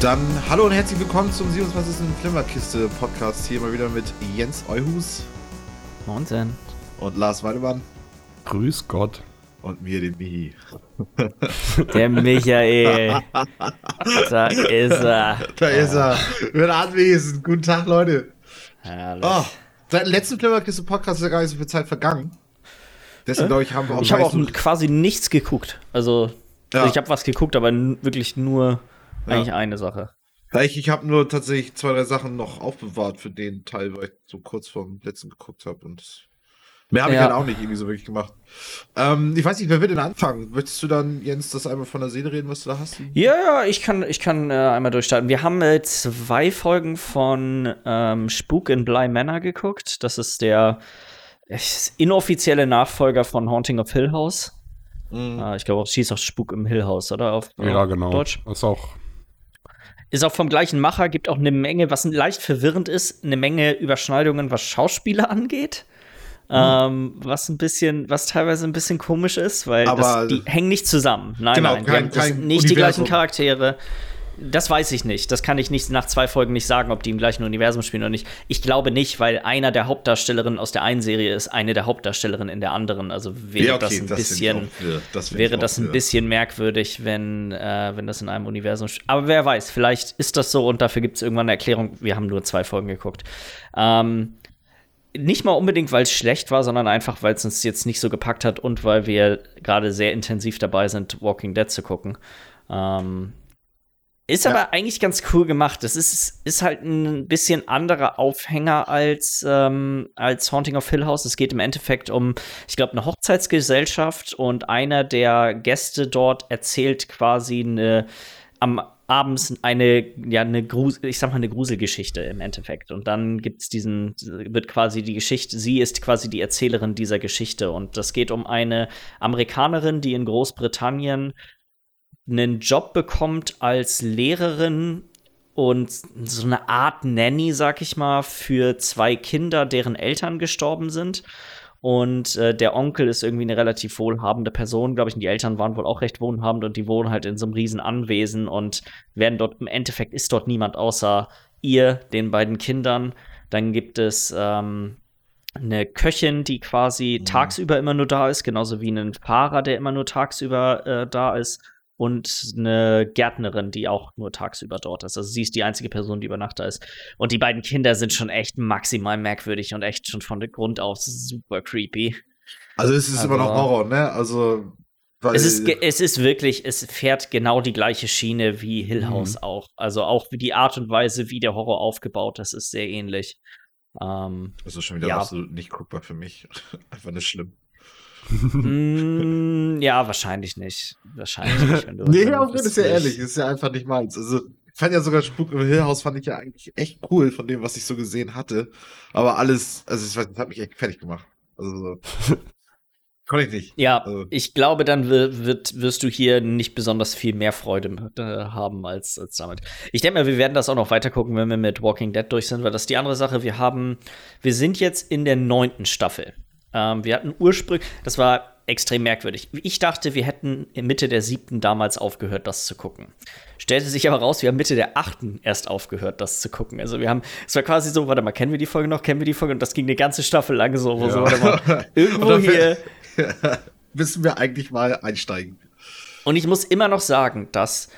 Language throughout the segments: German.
Dann hallo und herzlich willkommen zum 27. Flimmerkiste Podcast. Hier mal wieder mit Jens Euhus. Moinsen. Und Lars Weidemann. Grüß Gott. Und mir, den Mihi. Der Michael. da ist er. Da ist er. Wird anwesend. Guten Tag, Leute. Herrlich. Oh, seit dem letzten Flimmerkiste Podcast ist ja gar nicht so viel Zeit vergangen. Deswegen, glaube ich, haben wir auch Ich habe auch quasi nichts geguckt. Also, Ja. ich habe was geguckt, aber wirklich nur Ja. eigentlich eine Sache. Ja, Ich, ich habe nur tatsächlich zwei, drei Sachen noch aufbewahrt für den Teil, weil ich so kurz vorm letzten geguckt habe. Und das- mehr habe ich Ja. halt auch nicht irgendwie so wirklich gemacht. Ähm, ich weiß nicht, wer will denn anfangen? Möchtest du dann, Jens, das einmal von der Seele reden, was du da hast? Ja, ja, ich kann, ich kann äh, einmal durchstarten. Wir haben äh, zwei Folgen von ähm, Spuk in Bly Manor geguckt. Das ist der äh, inoffizielle Nachfolger von Haunting of Hill House. Mhm. Äh, ich glaube, auch schießt auch Spuk im Hill House, oder? Auf Ja, genau. Deutsch. Ist auch. Ist auch vom gleichen Macher, gibt auch eine Menge, was leicht verwirrend ist, eine Menge Überschneidungen, was Schauspieler angeht. Ähm, was ein bisschen, was teilweise ein bisschen komisch ist, weil das, die hängen nicht zusammen. Nein, Genau, nein, die kein- kein nicht die Universum. gleichen Charaktere. Das weiß ich nicht. Das kann ich nicht nach zwei Folgen nicht sagen, ob die im gleichen Universum spielen oder nicht. Ich glaube nicht, weil einer der Hauptdarstellerinnen aus der einen Serie ist eine der Hauptdarstellerinnen in der anderen. Also wäre das ein ich bisschen. Das wäre das ein bisschen merkwürdig, wenn, äh, wenn das in einem Universum. Aber wer weiß, vielleicht ist das so und dafür gibt es irgendwann eine Erklärung. Wir haben nur zwei Folgen geguckt. Ähm, nicht mal unbedingt, weil es schlecht war, sondern einfach, weil es uns jetzt nicht so gepackt hat und weil wir gerade sehr intensiv dabei sind, Walking Dead zu gucken. Ähm, ist Ja. aber eigentlich ganz cool gemacht. Es ist, ist halt ein bisschen anderer Aufhänger als, ähm, als Haunting of Hill House. Es geht im Endeffekt um, ich glaube, eine Hochzeitsgesellschaft und einer der Gäste dort erzählt quasi eine am abends eine ja eine Grus ich sag mal eine Gruselgeschichte im Endeffekt und dann gibt's diesen wird quasi die Geschichte sie ist quasi die Erzählerin dieser Geschichte und das geht um eine Amerikanerin die in Großbritannien einen Job bekommt als Lehrerin und so eine Art Nanny, sag ich mal, für zwei Kinder, deren Eltern gestorben sind. Und äh, der Onkel ist irgendwie eine relativ wohlhabende Person, glaube ich, und die Eltern waren wohl auch recht wohlhabend und die wohnen halt in so einem riesen Anwesen und werden dort, im Endeffekt ist dort niemand außer ihr, den beiden Kindern. Dann gibt es ähm, eine Köchin, die quasi Mhm. tagsüber immer nur da ist, genauso wie einen Fahrer, der immer nur tagsüber äh, da ist. Und eine Gärtnerin, die auch nur tagsüber dort ist. Also sie ist die einzige Person, die über Nacht da ist. Und die beiden Kinder sind schon echt maximal merkwürdig und echt schon von Grund auf super creepy. Also es ist immer noch Also- Horror, ne? Also Es ist, es ist wirklich, es fährt genau die gleiche Schiene wie Hill Mhm. House auch. Also auch wie die Art und Weise, wie der Horror aufgebaut ist, ist sehr ähnlich. Ähm, das ist schon wieder Ja. absolut nicht guckbar für mich. Einfach nicht schlimm. Mm, ja, wahrscheinlich nicht. Wahrscheinlich nicht. Wenn du, Nee, auch wenn das ist ja ehrlich, ist ja einfach nicht meins. Also, ich fand ja sogar Spuk im Hill House fand ich ja eigentlich echt cool von dem, was ich so gesehen hatte. Aber alles, also ich weiß, das hat mich echt fertig gemacht. Also, so. konnte ich nicht. Ja, Also- ich glaube, dann wird, wirst du hier nicht besonders viel mehr Freude äh, haben als, als damit. Ich denke mal, wir werden das auch noch weiter gucken, wenn wir mit Walking Dead durch sind, weil das ist die andere Sache. Wir haben, wir sind jetzt in der neunten Staffel. Ähm, wir hatten ursprünglich, das war extrem merkwürdig. Ich dachte, wir hätten Mitte der siebten damals aufgehört, das zu gucken. Stellte sich aber raus, wir haben Mitte der achten erst aufgehört, das zu gucken. Also wir haben, es war quasi so, warte mal, kennen wir die Folge noch, kennen wir die Folge? Und das ging eine ganze Staffel lang so, wo Ja. so, warte mal, irgendwo hier. Müssen wir eigentlich mal einsteigen. Und ich muss immer noch sagen, dass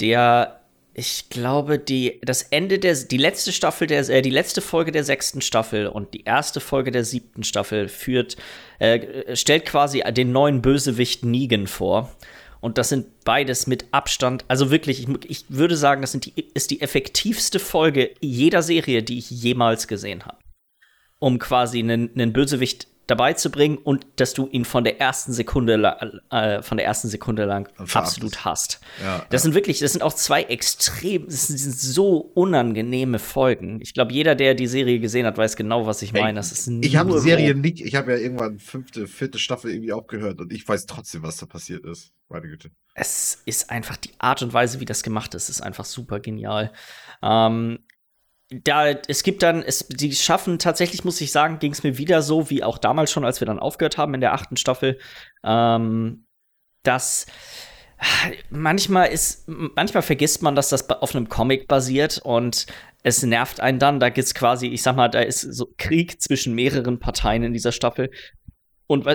der, ich glaube, die, das Ende der, die letzte Staffel der, äh, die letzte Folge der sechsten Staffel und die erste Folge der siebten Staffel führt, äh, stellt quasi den neuen Bösewicht Negan vor. Und das sind beides mit Abstand, also wirklich, ich, ich würde sagen, das die, ist die effektivste Folge jeder Serie, die ich jemals gesehen habe. Um quasi einen, einen Bösewicht dabei zu bringen und dass du ihn von der ersten Sekunde äh, von der ersten Sekunde lang absolut hasst. Ja, das sind wirklich, das sind auch zwei extrem, das sind so unangenehme Folgen. Ich glaube, jeder, der die Serie gesehen hat, weiß genau, was ich meine. Das ist Ich habe die Serie nicht, ich habe ja irgendwann fünfte, vierte Staffel irgendwie aufgehört und ich weiß trotzdem, was da passiert ist. Meine Güte. es ist einfach die Art und Weise, wie das gemacht ist, ist einfach super genial. Ähm, da, es gibt dann, es, die schaffen tatsächlich, muss ich sagen, ging es mir wieder so, wie auch damals schon, als wir dann aufgehört haben in der achten Staffel, ähm, dass Manchmal ist, manchmal vergisst man, dass das auf einem Comic basiert und es nervt einen dann. Da gibt es quasi, ich sag mal, da ist so Krieg zwischen mehreren Parteien in dieser Staffel. Und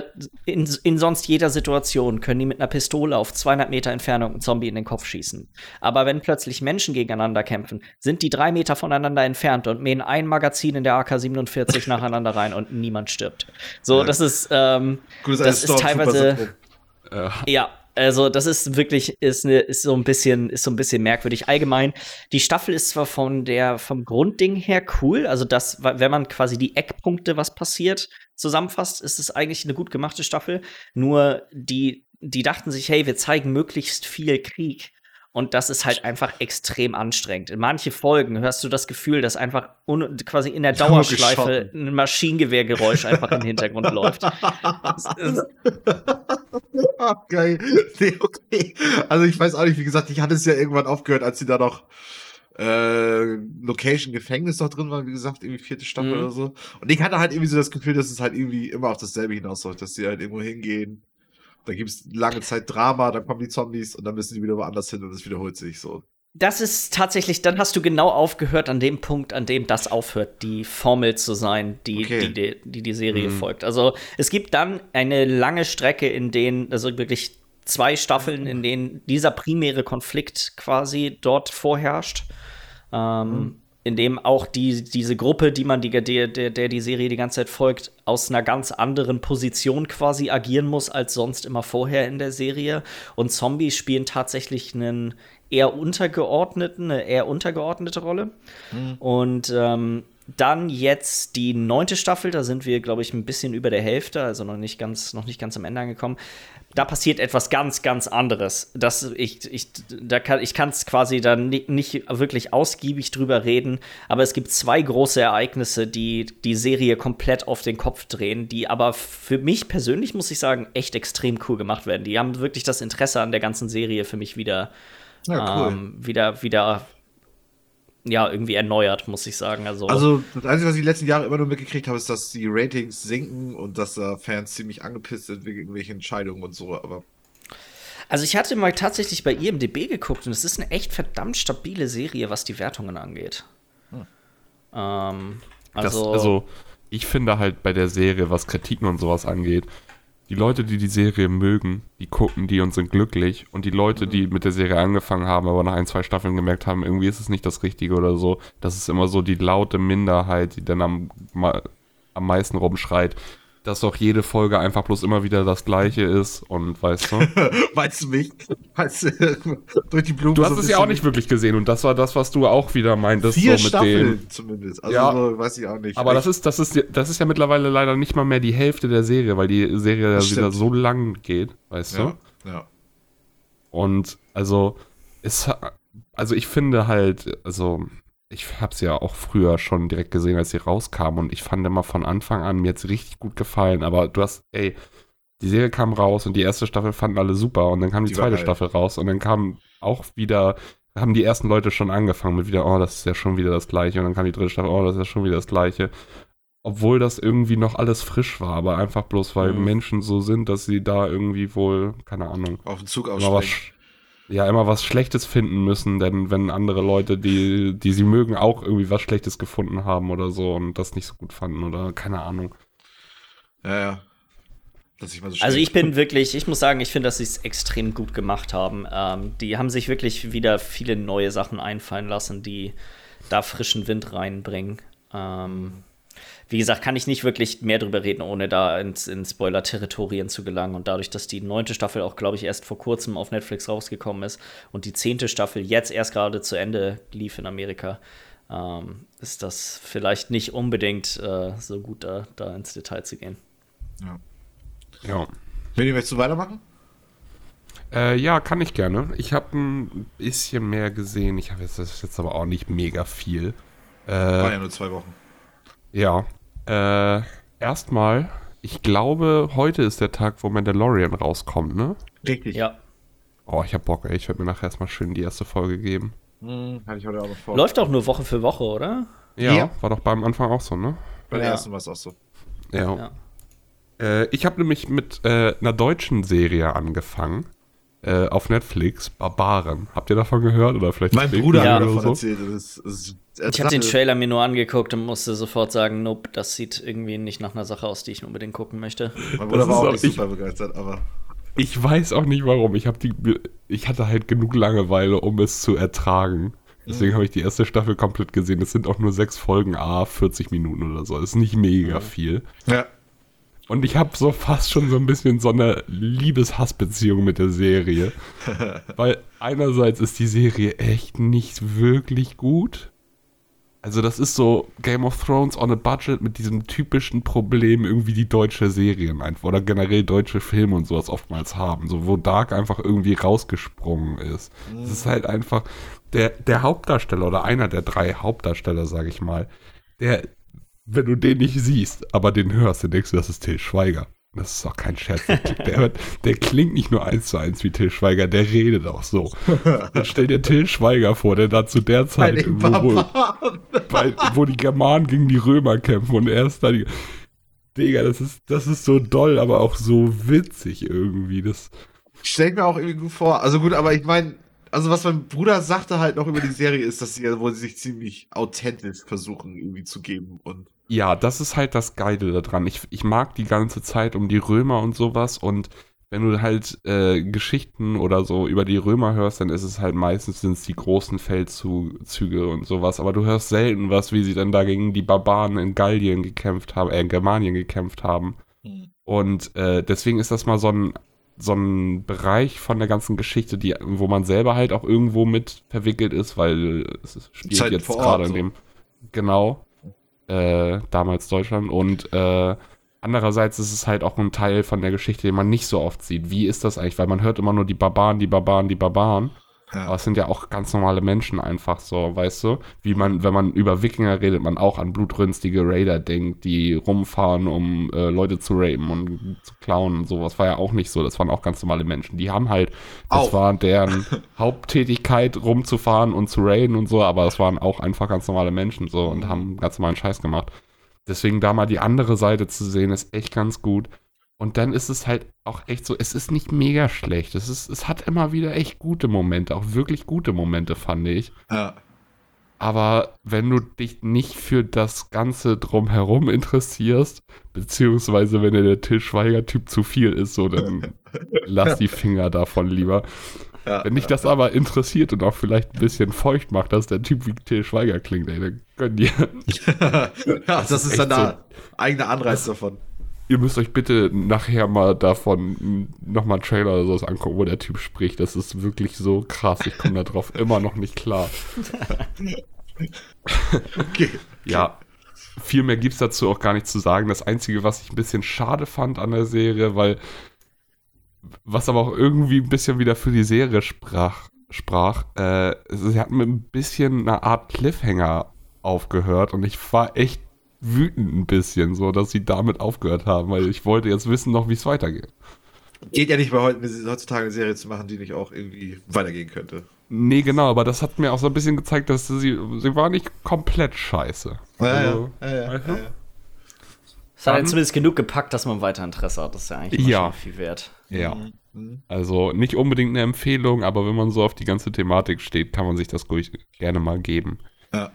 in, in, sonst jeder Situation können die mit einer Pistole auf 200 Meter Entfernung einen Zombie in den Kopf schießen. Aber wenn plötzlich Menschen gegeneinander kämpfen, sind die drei Meter voneinander entfernt und mähen ein Magazin in der AK-47 nacheinander rein und niemand stirbt. So, ja. das ist, ähm, Gut, das ist teilweise. Ja. ja, also das ist wirklich ist ne, ist so ein bisschen ist so ein bisschen merkwürdig. Allgemein die Staffel ist zwar von der vom Grundding her cool, also das wenn man quasi die Eckpunkte was passiert zusammenfasst, ist es eigentlich eine gut gemachte Staffel. Nur die die dachten sich, hey, wir zeigen möglichst viel Krieg und das ist halt einfach extrem anstrengend. In manche Folgen hörst du das Gefühl, dass einfach quasi in der Dauerschleife ein Maschinengewehrgeräusch einfach im Hintergrund läuft. Geil. Nee, okay. Also ich weiß auch nicht, wie gesagt, ich hatte es ja irgendwann aufgehört, als sie da noch äh, Location Gefängnis noch drin war, wie gesagt, irgendwie vierte Staffel mhm. oder so. Und ich hatte halt irgendwie so das Gefühl, dass es halt irgendwie immer auf dasselbe hinausläuft, dass sie halt irgendwo hingehen, da gibt es lange Zeit Drama, dann kommen die Zombies und dann müssen die wieder woanders hin und es wiederholt sich so. Das ist tatsächlich, dann hast du genau aufgehört an dem Punkt, an dem das aufhört, die Formel zu sein, die okay. die, die, die, Serie mhm. folgt. Also es gibt dann eine lange Strecke, in denen, also wirklich zwei Staffeln, in denen dieser primäre Konflikt quasi dort vorherrscht. Ähm, mhm in dem auch die, diese Gruppe, die man die, der, der, die Serie die ganze Zeit folgt, aus einer ganz anderen Position quasi agieren muss als sonst immer vorher in der Serie. Und Zombies spielen tatsächlich einen eher untergeordneten, eine eher untergeordnete Rolle. Mhm. Und ähm, dann jetzt die neunte Staffel, da sind wir, glaube ich, ein bisschen über der Hälfte, also noch nicht ganz, noch nicht ganz am Ende angekommen da passiert etwas ganz, ganz anderes. Das, ich ich, da kann, ich kann es quasi dann nicht, nicht wirklich ausgiebig drüber reden, aber es gibt zwei große Ereignisse, die die Serie komplett auf den Kopf drehen, die aber für mich persönlich, muss ich sagen, echt extrem cool gemacht werden. Die haben wirklich das Interesse an der ganzen Serie für mich wieder, ja, cool. ähm, wieder, wieder ja, irgendwie erneuert, muss ich sagen. Also, also das Einzige, was ich die letzten Jahre immer nur mitgekriegt habe, ist, dass die Ratings sinken und dass da Fans ziemlich angepisst sind wegen irgendwelchen Entscheidungen und so, aber. Also ich hatte mal tatsächlich bei IMDB geguckt und es ist eine echt verdammt stabile Serie, was die Wertungen angeht. Hm. Ähm, also, das, also ich finde halt bei der Serie, was Kritiken und sowas angeht, die Leute, die die Serie mögen, die gucken die und sind glücklich. Und die Leute, die mhm. mit der Serie angefangen haben, aber nach ein, zwei Staffeln gemerkt haben, irgendwie ist es nicht das Richtige oder so, das ist immer so die laute Minderheit, die dann am, am meisten rumschreit dass doch jede Folge einfach bloß immer wieder das gleiche ist und weißt du? Meinst du mich? Weißt du, durch die Blumen. Du hast so es ja auch nicht wirklich gesehen und das war das, was du auch wieder meintest. Vier so mit Staffeln dem, zumindest. Also ja, so, weiß ich auch nicht. Aber das ist, das, ist, das ist ja mittlerweile leider nicht mal mehr die Hälfte der Serie, weil die Serie ja wieder so lang geht, weißt ja, du? Ja. Und also, ist, also ich finde halt, also ich habe sie ja auch früher schon direkt gesehen, als sie rauskam. Und ich fand immer von Anfang an, mir jetzt richtig gut gefallen, aber du hast, ey, die Serie kam raus und die erste Staffel fanden alle super. Und dann kam die, die zweite Staffel raus. Und dann kam auch wieder, haben die ersten Leute schon angefangen mit wieder, oh, das ist ja schon wieder das gleiche. Und dann kam die dritte Staffel, oh, das ist ja schon wieder das gleiche. Obwohl das irgendwie noch alles frisch war, aber einfach bloß, weil mhm. Menschen so sind, dass sie da irgendwie wohl, keine Ahnung, auf den Zug aussteigen ja immer was Schlechtes finden müssen, denn wenn andere Leute, die, die sie mögen, auch irgendwie was Schlechtes gefunden haben oder so und das nicht so gut fanden oder keine Ahnung. Ja, ja. So also ich bin wirklich, ich muss sagen, ich finde, dass sie es extrem gut gemacht haben. Ähm, die haben sich wirklich wieder viele neue Sachen einfallen lassen, die da frischen Wind reinbringen. Ähm, wie gesagt, kann ich nicht wirklich mehr drüber reden, ohne da ins, in Spoiler-Territorien zu gelangen. Und dadurch, dass die neunte Staffel auch, glaube ich, erst vor kurzem auf Netflix rausgekommen ist und die zehnte Staffel jetzt erst gerade zu Ende lief in Amerika, ähm, ist das vielleicht nicht unbedingt äh, so gut, da, da ins Detail zu gehen. Ja. Ja. Ihr möchtest du weitermachen? Äh, ja, kann ich gerne. Ich habe ein bisschen mehr gesehen. Ich habe jetzt, jetzt aber auch nicht mega viel. Äh, War ja nur zwei Wochen. Ja. Äh, erstmal, ich glaube, heute ist der Tag, wo Mandalorian rauskommt, ne? Richtig. Ja. Oh, ich hab Bock, ey. Ich werde mir nachher erstmal schön die erste Folge geben. Hm, hatte ich heute auch noch vor. Läuft auch nur Woche für Woche, oder? Ja, ja. war doch beim Anfang auch so, ne? Bei der ja. ersten war es auch so. Ja. ja. Äh, ich habe nämlich mit äh, einer deutschen Serie angefangen. äh, auf Netflix, Barbaren. Habt ihr davon gehört? Oder vielleicht Mein Bruder hat davon so? erzählt. Das ist, das ist, Ich habe den Trailer mir nur angeguckt und musste sofort sagen, nope, das sieht irgendwie nicht nach einer Sache aus, die ich unbedingt gucken möchte. Mein Bruder war auch auch nicht ich- super begeistert, aber. Ich weiß auch nicht warum. Ich, die, ich hatte halt genug Langeweile, um es zu ertragen. Deswegen habe ich die erste Staffel komplett gesehen. Es sind auch nur sechs Folgen, a 40 Minuten oder so. Das ist nicht mega viel. Ja. Und ich habe so fast schon so ein bisschen so eine Liebes-Hass-Beziehung mit der Serie. Weil einerseits ist die Serie echt nicht wirklich gut. Also das ist so Game of Thrones on a Budget mit diesem typischen Problem irgendwie die deutsche Serien einfach oder generell deutsche Filme und sowas oftmals haben, so wo Dark einfach irgendwie rausgesprungen ist. Es ist halt einfach der der Hauptdarsteller oder einer der drei Hauptdarsteller, sage ich mal, der wenn du den nicht siehst, aber den hörst, dann denkst du, das ist Till Schweiger. Das ist auch kein Scherz. Der, der, hört- der klingt nicht nur eins zu eins wie Till Schweiger, der redet auch so. Dann stell dir Till Schweiger vor, der da zu der Zeit, wo, bei, wo die Germanen gegen die Römer kämpfen und er ist da die. Digga, das ist, das ist so doll, aber auch so witzig irgendwie. Das, Stell ich mir auch irgendwie gut vor. Also gut, aber ich meine, also was mein Bruder sagte halt noch über die Serie ist, dass sie ja wohl sich ziemlich authentisch versuchen irgendwie zu geben und ja, das ist halt das Geile daran. Ich, ich mag die ganze Zeit um die Römer und sowas und wenn du halt äh, Geschichten oder so über die Römer hörst, dann ist es halt meistens sind's die großen Feldzüge und sowas. Aber du hörst selten was, wie sie dann da gegen die Barbaren in Gallien gekämpft haben, äh, in Germanien gekämpft haben. Und äh, deswegen ist das mal so ein, so ein Bereich von der ganzen Geschichte, die, wo man selber halt auch irgendwo mit verwickelt ist, weil es spielt halt jetzt gerade in so. dem, genau, äh, damals Deutschland. Und äh, andererseits ist es halt auch ein Teil von der Geschichte, den man nicht so oft sieht. Wie ist das eigentlich? Weil man hört immer nur die Barbaren, die Barbaren, die Barbaren. Ja. Aber es sind ja auch ganz normale Menschen einfach so, weißt du? Wie man, wenn man über Wikinger redet, man auch an blutrünstige Raider denkt, die rumfahren, um äh, Leute zu rapen und zu klauen und sowas. War ja auch nicht so. Das waren auch ganz normale Menschen. Die haben halt, das Auch. war deren Haupttätigkeit, rumzufahren und zu raiden und so, aber das waren auch einfach ganz normale Menschen so und haben ganz normalen Scheiß gemacht. Deswegen da mal die andere Seite zu sehen, ist echt ganz gut. Und dann ist es halt auch echt so, es ist nicht mega schlecht. Es, ist, es hat immer wieder echt gute Momente, auch wirklich gute Momente, fand ich. Ja. Aber wenn du dich nicht für das Ganze drumherum interessierst, beziehungsweise wenn dir der Till Schweiger-Typ zu viel ist, so dann lass die Finger davon lieber. Ja. Wenn dich das aber interessiert und auch vielleicht ein bisschen feucht macht, dass der Typ wie Till Schweiger klingt, ey, dann gönn dir. ja, das, ist ist dann echt der eigene Anreiz davon. Ihr müsst euch bitte nachher mal davon nochmal einen Trailer oder sowas angucken, wo der Typ spricht. Das ist wirklich so krass. Ich komme darauf immer noch nicht klar. Okay. Ja, viel mehr gibt es dazu auch gar nicht zu sagen. Das Einzige, was ich ein bisschen schade fand an der Serie, weil was aber auch irgendwie ein bisschen wieder für die Serie sprach, sprach äh, sie hatten mit ein bisschen einer Art Cliffhanger aufgehört und ich war echt wütend ein bisschen, so dass sie damit aufgehört haben, weil ich wollte jetzt wissen noch, wie es weitergeht. Geht ja nicht bei heute, heutzutage eine Serie zu machen, die nicht auch irgendwie weitergehen könnte. Nee, genau, aber das hat mir auch so ein bisschen gezeigt, dass sie, sie war nicht komplett scheiße. Also, ja, ja, du? ja. Es hat ja zumindest genug gepackt, dass man weiter Interesse hat. Das ist ja eigentlich Ja. schon viel wert. ja. Mhm. Also nicht unbedingt eine Empfehlung, aber wenn man so auf die ganze Thematik steht, kann man sich das ruhig gerne mal geben. Ja.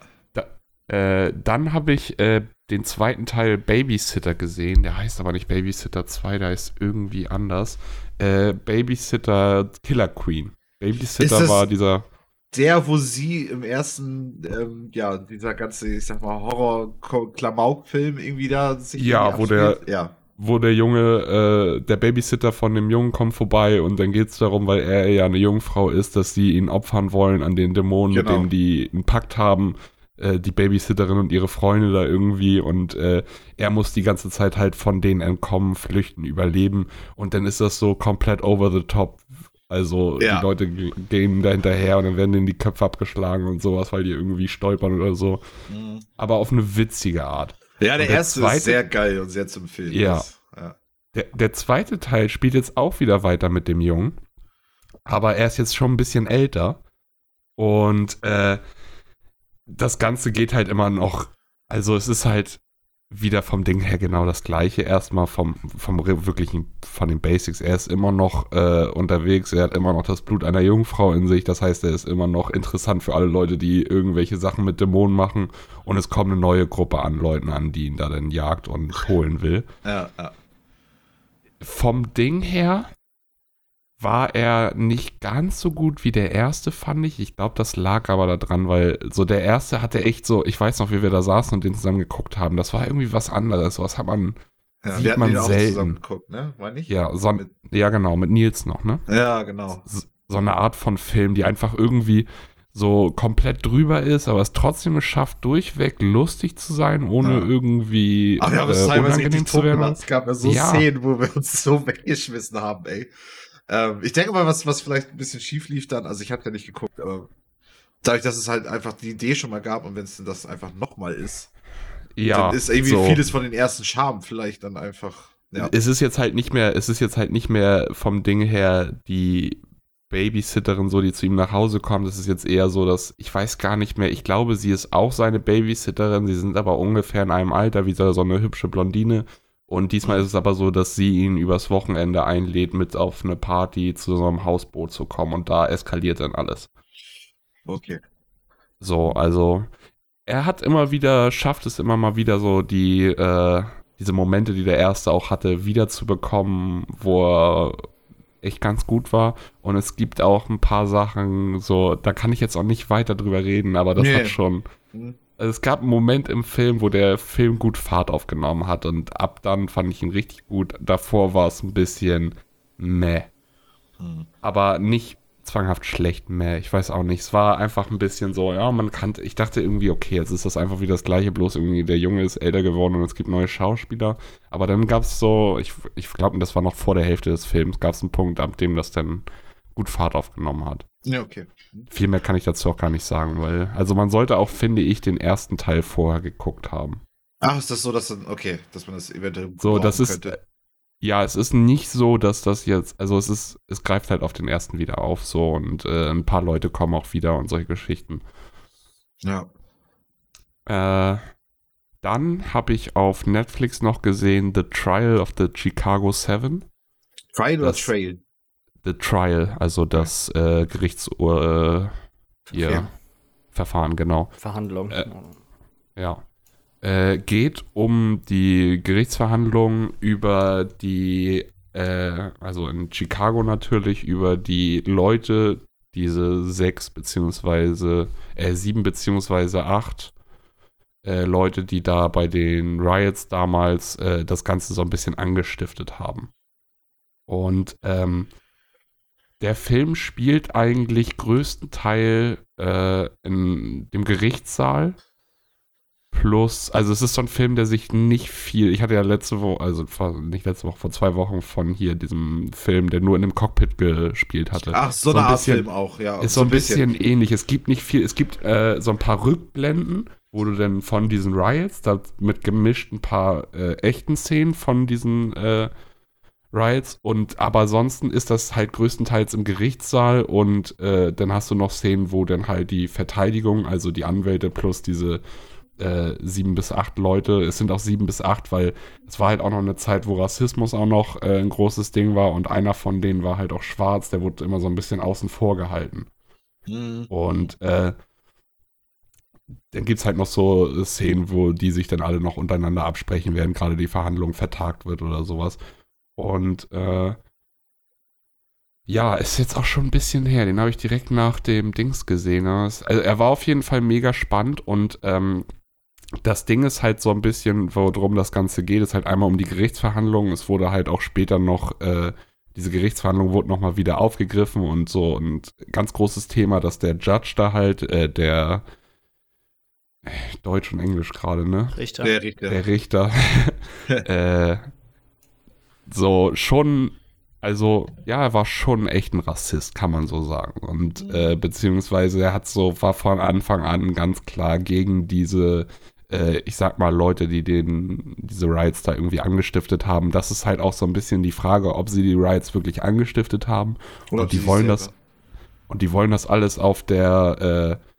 Äh, dann habe ich äh, den zweiten Teil Babysitter gesehen. Der heißt aber nicht Babysitter 2, der ist irgendwie anders. Äh, Babysitter Killer Queen. Babysitter war dieser. Der, wo sie im ersten, ähm, ja, dieser ganze, ich sag mal, Horror-Klamauk-Film irgendwie da sich Ja, wo der-. Ja. wo der Junge, äh, der Babysitter von dem Jungen kommt vorbei und dann geht es darum, weil er ja eine Jungfrau ist, dass sie ihn opfern wollen an den Dämonen, Genau. mit denen die einen Pakt haben, äh, die Babysitterin und ihre Freunde da irgendwie und äh, er muss die ganze Zeit halt von denen entkommen, flüchten, überleben und dann ist das so komplett over the top. Also Ja. die Leute ge- gehen da hinterher und dann werden denen die Köpfe abgeschlagen und sowas, weil die irgendwie stolpern oder so. Aber auf eine witzige Art. Ja, der, der erste zweite- ist sehr geil und sehr zum Film. Ja. Ja. Der, der zweite Teil spielt jetzt auch wieder weiter mit dem Jungen. Aber er ist jetzt schon ein bisschen älter. Und äh, das Ganze geht halt immer noch. Also es ist halt wieder vom Ding her genau das gleiche. Erstmal vom, vom wirklichen, von den Basics. Er ist immer noch äh, unterwegs, er hat immer noch das Blut einer Jungfrau in sich. Das heißt, er ist immer noch interessant für alle Leute, die irgendwelche Sachen mit Dämonen machen. Und es kommt eine neue Gruppe an Leuten an, die ihn da dann jagt und holen will. Ja, ja. Vom Ding her war er nicht ganz so gut wie der erste, fand ich. Ich glaube, das lag aber daran, weil so der erste hatte echt so, ich weiß noch, wie wir da saßen und den zusammen geguckt haben. Das war irgendwie was anderes. Was hat man, ja sieht man selten. geguckt, ne? War nicht? Ja, so, Mit- ja, genau, mit Nils noch, ne? Ja, genau. So, so eine Art von Film, die einfach irgendwie so komplett drüber ist, aber es trotzdem schafft, durchweg lustig zu sein, ohne Ja. irgendwie Aber wir haben es äh, unangenehm zu werden. Es gab ja so Ja. Szenen, wo wir uns so weggeschmissen haben, ey. Ähm, ich denke mal, was, was vielleicht ein bisschen schief lief dann, also ich habe ja nicht geguckt, aber dadurch, dass es halt einfach die Idee schon mal gab und wenn es denn das einfach nochmal ist, Ja, dann ist irgendwie so. vieles von den ersten Charmen vielleicht dann einfach. Ja. Es ist jetzt halt nicht mehr, es ist jetzt halt nicht mehr vom Ding her die Babysitterin, so die zu ihm nach Hause kommt. Das ist jetzt eher so, dass ich weiß gar nicht mehr. Ich glaube, sie ist auch seine Babysitterin. Sie sind aber ungefähr in einem Alter wie so eine hübsche Blondine. Und diesmal ist es aber so, dass sie ihn übers Wochenende einlädt, mit auf eine Party zu so einem Hausboot zu kommen. Und da eskaliert dann alles. Okay. So, also er hat immer wieder, schafft es immer mal wieder so die, äh, diese Momente, die der erste auch hatte, wiederzubekommen, wo er echt ganz gut war. Und es gibt auch ein paar Sachen, so, da kann ich jetzt auch nicht weiter drüber reden, aber das Nee. hat schon. Also es gab einen Moment im Film, wo der Film gut Fahrt aufgenommen hat und ab dann fand ich ihn richtig gut. Davor war es ein bisschen meh Hm. aber nicht zwanghaft schlecht mehr. Ich weiß auch nicht. Es war einfach ein bisschen so, ja, man kannte, ich dachte irgendwie, okay, jetzt ist das einfach wieder das gleiche, bloß irgendwie der Junge ist älter geworden und es gibt neue Schauspieler. Aber dann gab es so, ich, ich glaube, das war noch vor der Hälfte des Films, gab es einen Punkt, ab dem das dann gut Fahrt aufgenommen hat. Ja, okay. Viel mehr kann ich dazu auch gar nicht sagen, weil, also man sollte auch, finde ich, den ersten Teil vorher geguckt haben. Ach, ist das so, dass dann, okay, dass man das eventuell So, das ist, ja, es ist nicht so, dass das jetzt, also es ist, es greift halt auf den ersten wieder auf, so und äh, ein paar Leute kommen auch wieder und solche Geschichten. Ja. Äh, dann habe ich auf Netflix noch gesehen The Trial of the Chicago Seven. Trial oder Das- Trail? The Trial, also das äh, Gerichts äh, ihr Okay. Verfahren, genau. Verhandlung. Äh, Ja. Äh, geht um die Gerichtsverhandlungen über die, äh, also in Chicago natürlich, über die Leute, diese sechs beziehungsweise, äh, sieben beziehungsweise acht Leute, die da bei den Riots damals das Ganze so ein bisschen angestiftet haben. Und ähm, der Film spielt eigentlich größtenteils äh, in dem Gerichtssaal. Plus, also es ist so ein Film, der sich nicht viel. Ich hatte ja letzte Woche, also vor, nicht letzte Woche, vor zwei Wochen von hier diesem Film, der nur in einem Cockpit gespielt hatte. Ach, so, So eine ein Art bisschen- Film auch, ja. ist so ein bisschen, ähnlich. Es gibt nicht viel. Es gibt äh, so ein paar Rückblenden, wo du dann von diesen Riots, da mit gemischt ein paar äh, echten Szenen von diesen äh, Riots und aber ansonsten ist das halt größtenteils im Gerichtssaal und äh, dann hast du noch Szenen, wo dann halt die Verteidigung, also die Anwälte plus diese äh, sieben bis acht Leute, es sind auch sieben bis acht, weil es war halt auch noch eine Zeit, wo Rassismus auch noch äh, ein großes Ding war und einer von denen war halt auch schwarz, der wurde immer so ein bisschen außen vor gehalten. Mhm. Und äh, dann gibt es halt noch so Szenen, wo die sich dann alle noch untereinander absprechen, während gerade die Verhandlung vertagt wird oder sowas. Und äh, ja, ist jetzt auch schon ein bisschen her. Den habe ich direkt nach dem Dings gesehen. Das- Also er war auf jeden Fall mega spannend und ähm, das Ding ist halt so ein bisschen, worum das Ganze geht, ist halt einmal um die Gerichtsverhandlungen. Es wurde halt auch später noch, äh, diese Gerichtsverhandlung wurde nochmal wieder aufgegriffen und so. Und ganz großes Thema, dass der Judge da halt, äh, der äh, Deutsch und Englisch gerade, ne? Richter. Der Richter. der Richter, äh, so schon, also ja, er war schon echt ein Rassist, kann man so sagen. Und äh, beziehungsweise er hat so, war von Anfang an ganz klar gegen diese, äh, ich sag mal, Leute, die den, diese Riots da irgendwie angestiftet haben. Das ist halt auch so ein bisschen die Frage, ob sie die Riots wirklich angestiftet haben Oder und die wollen das, und die wollen das alles auf der, äh,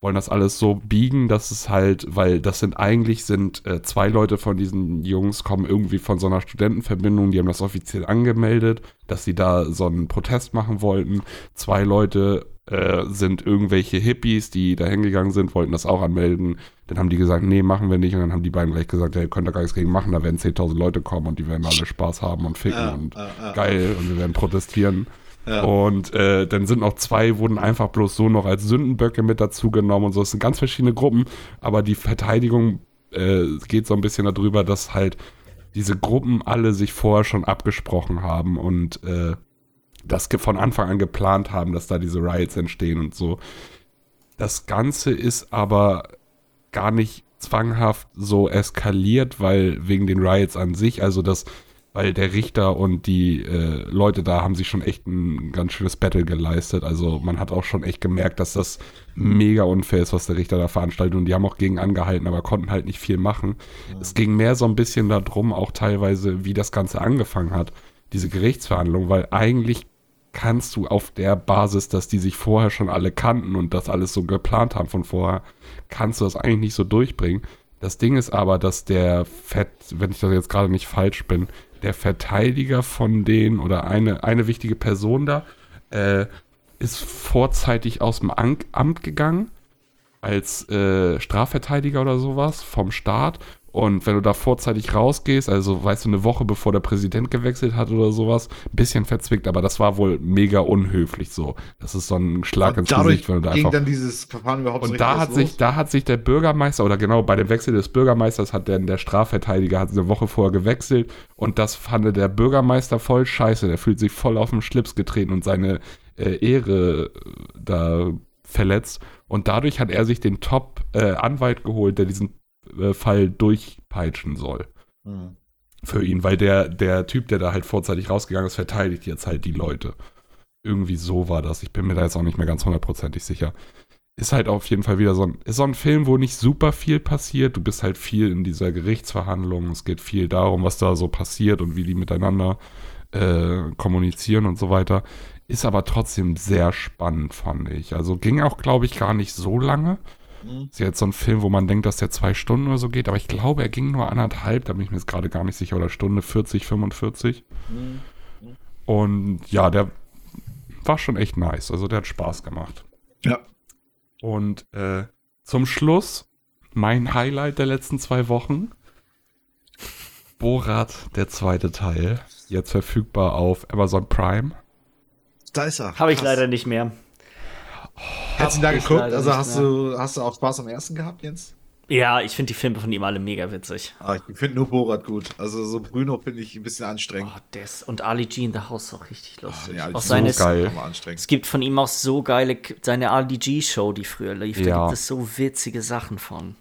wollen das alles so biegen, dass es halt, weil das sind eigentlich sind äh, zwei Leute von diesen Jungs kommen irgendwie von so einer Studentenverbindung, die haben das offiziell angemeldet, dass sie da so einen Protest machen wollten. Zwei Leute äh, sind irgendwelche Hippies, die da hingegangen sind, wollten das auch anmelden. Dann haben die gesagt, nee, machen wir nicht. Und dann haben die beiden gleich gesagt, ja, ihr könnt da gar nichts gegen machen, da werden 10.000 Leute kommen und die werden alle Spaß haben und ficken Ja, und geil und wir werden protestieren. Und äh, dann sind noch zwei, wurden einfach bloß so noch als Sündenböcke mit dazugenommen und so. Es sind ganz verschiedene Gruppen, aber die Verteidigung äh, geht so ein bisschen darüber, dass halt diese Gruppen alle sich vorher schon abgesprochen haben und äh, das von Anfang an geplant haben, dass da diese Riots entstehen und so. Das Ganze ist aber gar nicht zwanghaft so eskaliert, weil wegen den Riots an sich, also das, weil der Richter und die äh, Leute da haben sich schon echt ein ganz schönes Battle geleistet. Also man hat auch schon echt gemerkt, dass das mega unfair ist, was der Richter da veranstaltet. Und die haben auch gegen angehalten, aber konnten halt nicht viel machen. Es ging mehr so ein bisschen darum, auch teilweise, wie das Ganze angefangen hat, diese Gerichtsverhandlung, weil eigentlich kannst du auf der Basis, dass die sich vorher schon alle kannten und das alles so geplant haben von vorher, kannst du das eigentlich nicht so durchbringen. Das Ding ist aber, dass der Fett, wenn ich das jetzt gerade nicht falsch bin, der Verteidiger von denen oder eine, eine wichtige Person da, äh, ist vorzeitig aus dem Amt gegangen als äh, Strafverteidiger oder sowas vom Staat. Und wenn du da vorzeitig rausgehst, also weißt du, eine Woche bevor der Präsident gewechselt hat oder sowas, ein bisschen verzwickt, aber das war wohl mega unhöflich so. Das ist so ein Schlag ins dadurch Gesicht, wenn du da ging einfach dann dieses Verfahren überhaupt und da hat los? sich, da hat sich der Bürgermeister, oder genau, bei dem Wechsel des Bürgermeisters hat der, der Strafverteidiger hat eine Woche vorher gewechselt und das fand der Bürgermeister voll scheiße. Der fühlt sich voll auf den Schlips getreten und seine äh, Ehre äh, da verletzt. Und dadurch hat er sich den Top-Anwalt geholt, der diesen äh, Fall durchpeitschen soll Hm. für ihn, weil der, der Typ, der da halt vorzeitig rausgegangen ist, verteidigt jetzt halt die Leute. Irgendwie so war das. Ich bin mir da jetzt auch nicht mehr ganz hundertprozentig sicher. Ist halt auf jeden Fall wieder so ein, ist so ein Film, wo nicht super viel passiert. Du bist halt viel in dieser Gerichtsverhandlung. Es geht viel darum, was da so passiert und wie die miteinander äh, kommunizieren und so weiter. Ist aber trotzdem sehr spannend, fand ich. Also ging auch, glaube ich, gar nicht so lange. Hm. Ist jetzt so ein Film, wo man denkt, dass der zwei Stunden oder so geht, aber ich glaube, er ging nur anderthalb, da bin ich mir jetzt gerade gar nicht sicher, oder Stunde 40, 45. Hm. Und ja, der war schon echt nice. Also der hat Spaß gemacht. Ja. Und äh, zum Schluss mein Highlight der letzten zwei Wochen. Borat, der zweite Teil. Jetzt verfügbar auf Amazon Prime. Da ist er. Habe ich leider nicht mehr. Hast du ihn da geguckt? Also hast mehr. du, hast du auch Spaß am ersten gehabt, Jens? Ja, ich finde die Filme von ihm alle mega witzig. Ah, ich finde nur Borat gut. Also so Bruno finde ich ein bisschen anstrengend. Oh, das und Ali G in the House ist auch richtig lustig. ja, die auch ist seine, so geil. Es gibt von ihm auch so geile, seine Ali G-Show, die früher lief. Da Ja. gibt es so witzige Sachen von.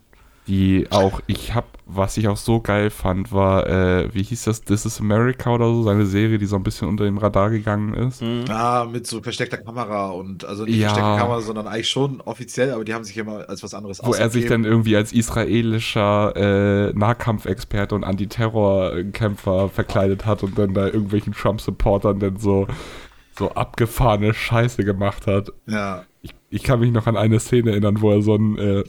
Die auch, ich hab, was ich auch so geil fand, war, äh, wie hieß das, This is America oder so, seine Serie, die so ein bisschen unter dem Radar gegangen ist. Mhm. Ah, mit so versteckter Kamera und also nicht Ja. versteckter Kamera, sondern eigentlich schon offiziell, aber die haben sich immer als was anderes Wo er sich dann irgendwie als israelischer äh, Nahkampfexperte und Antiterrorkämpfer verkleidet hat und dann da irgendwelchen Trump-Supportern dann so, so abgefahrene Scheiße gemacht hat. Ja. Ich, ich kann mich noch an eine Szene erinnern, wo er so ein äh,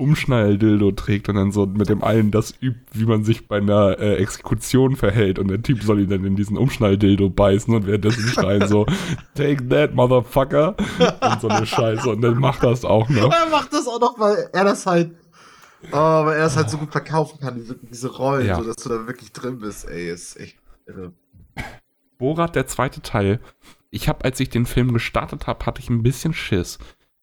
Umschnall-Dildo trägt und dann so mit dem einen das übt, wie man sich bei einer äh, Exekution verhält und der Typ soll ihn dann in diesen Umschnall-Dildo beißen und währenddessen schreien so, take that, motherfucker und so eine Scheiße und dann macht das auch noch. Er macht das auch noch, weil er das halt, oh, weil er das halt so gut verkaufen kann, diese, diese Rollen, Ja. so dass du da wirklich drin bist, ey, ist echt irre. Borat, der zweite Teil. Ich habe, als ich den Film gestartet habe, hatte ich ein bisschen Schiss.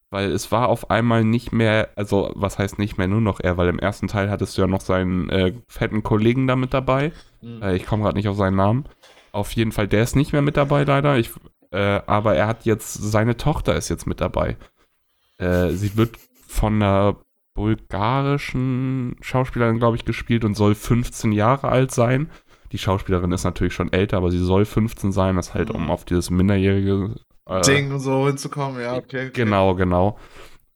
Weil es war auf einmal nicht mehr, also was heißt nicht mehr, nur noch er, weil im ersten Teil hattest du ja noch seinen äh, fetten Kollegen da mit dabei. Mhm. Äh, ich komme gerade nicht auf seinen Namen. Auf jeden Fall, der ist nicht mehr mit dabei leider. Ich, äh, aber er hat jetzt, seine Tochter ist jetzt mit dabei. Äh, sie wird von einer bulgarischen Schauspielerin, glaube ich, gespielt und soll 15 Jahre alt sein. Die Schauspielerin ist natürlich schon älter, aber sie soll 15 sein, das halt, um auf dieses minderjährige äh, Ding und so hinzukommen, ja, okay. okay. Genau, genau.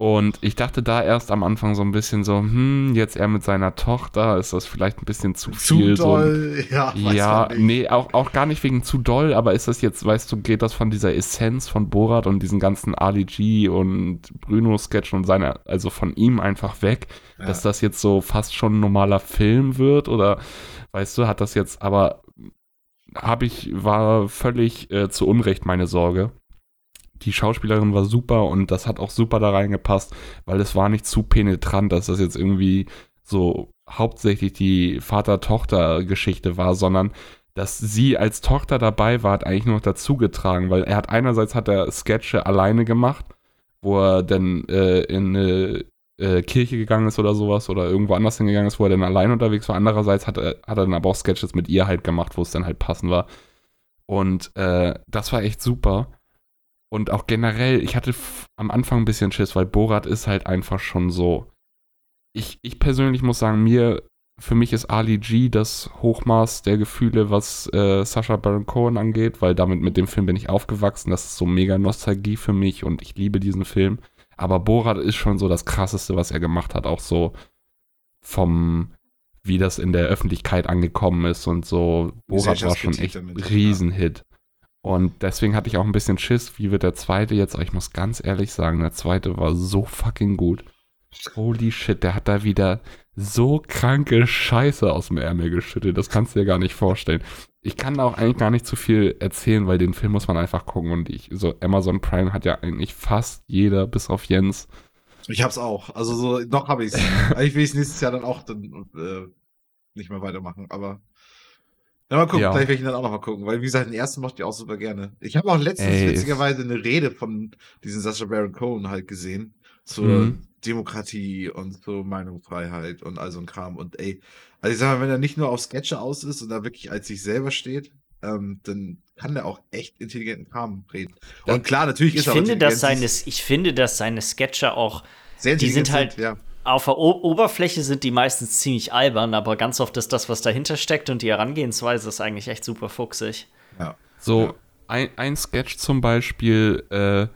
Und ich dachte da erst am Anfang so ein bisschen so, hm, jetzt er mit seiner Tochter, ist das vielleicht ein bisschen zu viel. Zu doll, so ja. Ja, nee, auch, auch gar nicht wegen zu doll, aber ist das jetzt, weißt du, geht das von dieser Essenz von Borat und diesen ganzen Ali G und Bruno-Sketch und seiner, also von ihm einfach weg, ja. dass das jetzt so fast schon ein normaler Film wird oder, weißt du, hat das jetzt, aber habe ich, war völlig äh, zu Unrecht meine Sorge die Schauspielerin war super und das hat auch super da reingepasst, weil es war nicht zu penetrant, dass das jetzt irgendwie so hauptsächlich die Vater-Tochter-Geschichte war, sondern dass sie als Tochter dabei war, hat eigentlich noch dazugetragen, weil er hat einerseits hat er Sketche alleine gemacht, wo er dann äh, in eine äh, Kirche gegangen ist oder sowas oder irgendwo anders hingegangen ist, wo er dann allein unterwegs war. Andererseits hat er, hat er dann aber auch Sketches mit ihr halt gemacht, wo es dann halt passend war. Und äh, das war echt super. Und auch generell, ich hatte am Anfang ein bisschen Schiss, weil Borat ist halt einfach schon so. Ich, ich persönlich muss sagen, mir, für mich ist Ali G das Hochmaß der Gefühle, was äh, Sasha Baron Cohen angeht, weil damit mit dem Film bin ich aufgewachsen. Das ist so mega Nostalgie für mich und ich liebe diesen Film. Aber Borat ist schon so das krasseste, was er gemacht hat, auch so vom, wie das in der Öffentlichkeit angekommen ist und so. Borat war schon echt ein Riesenhit. Und deswegen hatte ich auch ein bisschen Schiss, wie wird der zweite jetzt. Aber ich muss ganz ehrlich sagen, der zweite war so fucking gut. Holy shit, der hat da wieder so kranke Scheiße aus dem Ärmel geschüttet. Das kannst du dir gar nicht vorstellen. Ich kann da auch eigentlich gar nicht zu viel erzählen, weil den Film muss man einfach gucken. Und ich, so Amazon Prime hat ja eigentlich fast jeder, bis auf Jens. Ich hab's auch. Also so, noch habe ich's. eigentlich will ich nächstes Jahr dann auch dann, äh, nicht mehr weitermachen, aber ja, mal gucken, ja. vielleicht werde ich ihn dann auch noch mal gucken, weil wie gesagt, den ersten mochte ich auch super gerne. Ich habe auch letztens Ey, witzigerweise eine Rede von diesem Sascha Baron Cohen halt gesehen zur mhm. Demokratie und zur Meinungsfreiheit und all so ein Kram. Und ey, also ich sag mal, wenn er nicht nur auf Sketche aus ist und da wirklich als sich selber steht, ähm, dann kann der auch echt intelligenten Kram reden. Und klar, natürlich ich ist finde, dass seine, Ich finde, dass seine Sketche auch, die sind halt, sind, ja auf der o Oberfläche sind die meistens ziemlich albern, aber ganz oft ist das, was dahinter steckt und die Herangehensweise ist eigentlich echt super fuchsig. Ja. So, ja. Ein, ein Sketch zum Beispiel äh,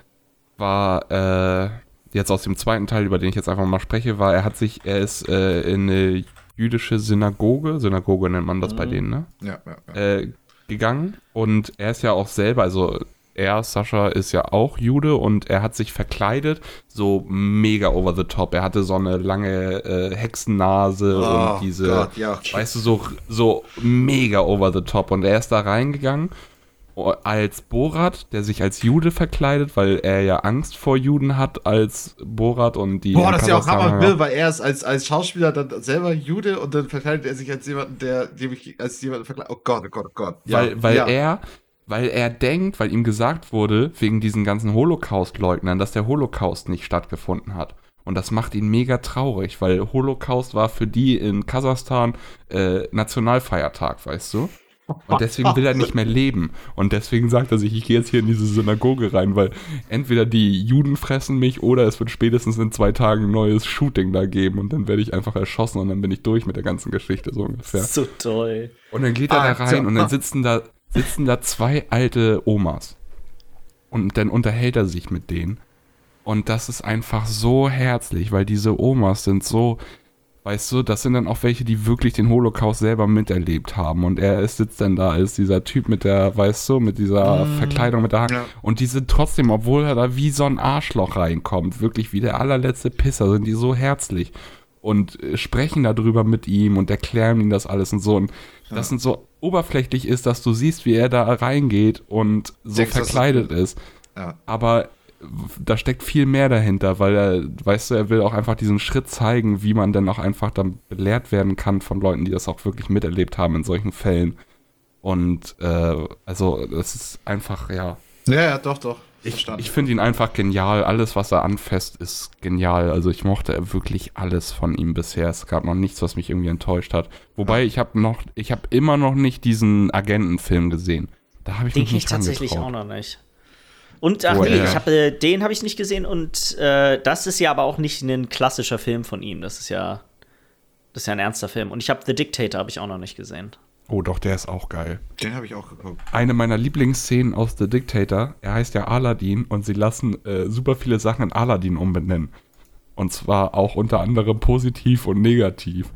war äh, jetzt aus dem zweiten Teil, über den ich jetzt einfach mal spreche, war, er hat sich, er ist äh, in eine jüdische Synagoge, Synagoge nennt man das mhm. bei denen, ne? Ja, ja, ja. Äh, gegangen und er ist ja auch selber, also er, Sascha, ist ja auch Jude und er hat sich verkleidet, so mega over the top. Er hatte so eine lange äh, Hexennase oh, und diese, Gott, ja, weißt du, so, so mega over the top. Und er ist da reingegangen als Borat, der sich als Jude verkleidet, weil er ja Angst vor Juden hat als Borat und die. Boah, das ist ja auch hammer will, weil er ist als, als Schauspieler dann selber Jude und dann verkleidet er sich als jemanden, der, als jemanden verkleidet. Oh Gott, oh Gott, oh Gott. Ja, weil weil ja. er weil er denkt, weil ihm gesagt wurde, wegen diesen ganzen Holocaust-Leugnern, dass der Holocaust nicht stattgefunden hat. Und das macht ihn mega traurig, weil Holocaust war für die in Kasachstan äh, Nationalfeiertag, weißt du? Und deswegen will er nicht mehr leben. Und deswegen sagt er sich, ich gehe jetzt hier in diese Synagoge rein, weil entweder die Juden fressen mich oder es wird spätestens in zwei Tagen ein neues Shooting da geben und dann werde ich einfach erschossen und dann bin ich durch mit der ganzen Geschichte so ungefähr. So toll. Und dann geht er da rein und dann sitzen da sitzen da zwei alte Omas. Und dann unterhält er sich mit denen. Und das ist einfach so herzlich, weil diese Omas sind so, weißt du, das sind dann auch welche, die wirklich den Holocaust selber miterlebt haben. Und er sitzt dann da als dieser Typ mit der, weißt du, mit dieser mm. Verkleidung mit der Hand. Ja. Und die sind trotzdem, obwohl er da wie so ein Arschloch reinkommt, wirklich wie der allerletzte Pisser, sind die so herzlich und äh, sprechen darüber mit ihm und erklären ihm das alles und so. Und ja. das sind so oberflächlich ist, dass du siehst, wie er da reingeht und so Denkst, verkleidet ist. Ja. Aber da steckt viel mehr dahinter, weil er, weißt du, er will auch einfach diesen Schritt zeigen, wie man dann auch einfach dann belehrt werden kann von Leuten, die das auch wirklich miterlebt haben in solchen Fällen. Und äh, also, das ist einfach, ja. Ja, ja, doch, doch. Ich, ich finde ihn einfach genial. Alles, was er anfasst, ist genial. Also ich mochte wirklich alles von ihm bisher. Es gab noch nichts, was mich irgendwie enttäuscht hat. Wobei ja. ich habe noch, ich habe immer noch nicht diesen Agentenfilm gesehen. Da habe ich den mich nicht ich tatsächlich auch noch nicht. Und ach oh, nee, ich hab, äh, den habe ich nicht gesehen und äh, das ist ja aber auch nicht ein klassischer Film von ihm. Das ist ja, das ist ja ein ernster Film. Und ich habe The Dictator habe ich auch noch nicht gesehen. Oh, doch, der ist auch geil. Den habe ich auch geguckt. Eine meiner Lieblingsszenen aus The Dictator, er heißt ja Aladdin und sie lassen äh, super viele Sachen in Aladdin umbenennen. Und zwar auch unter anderem positiv und negativ.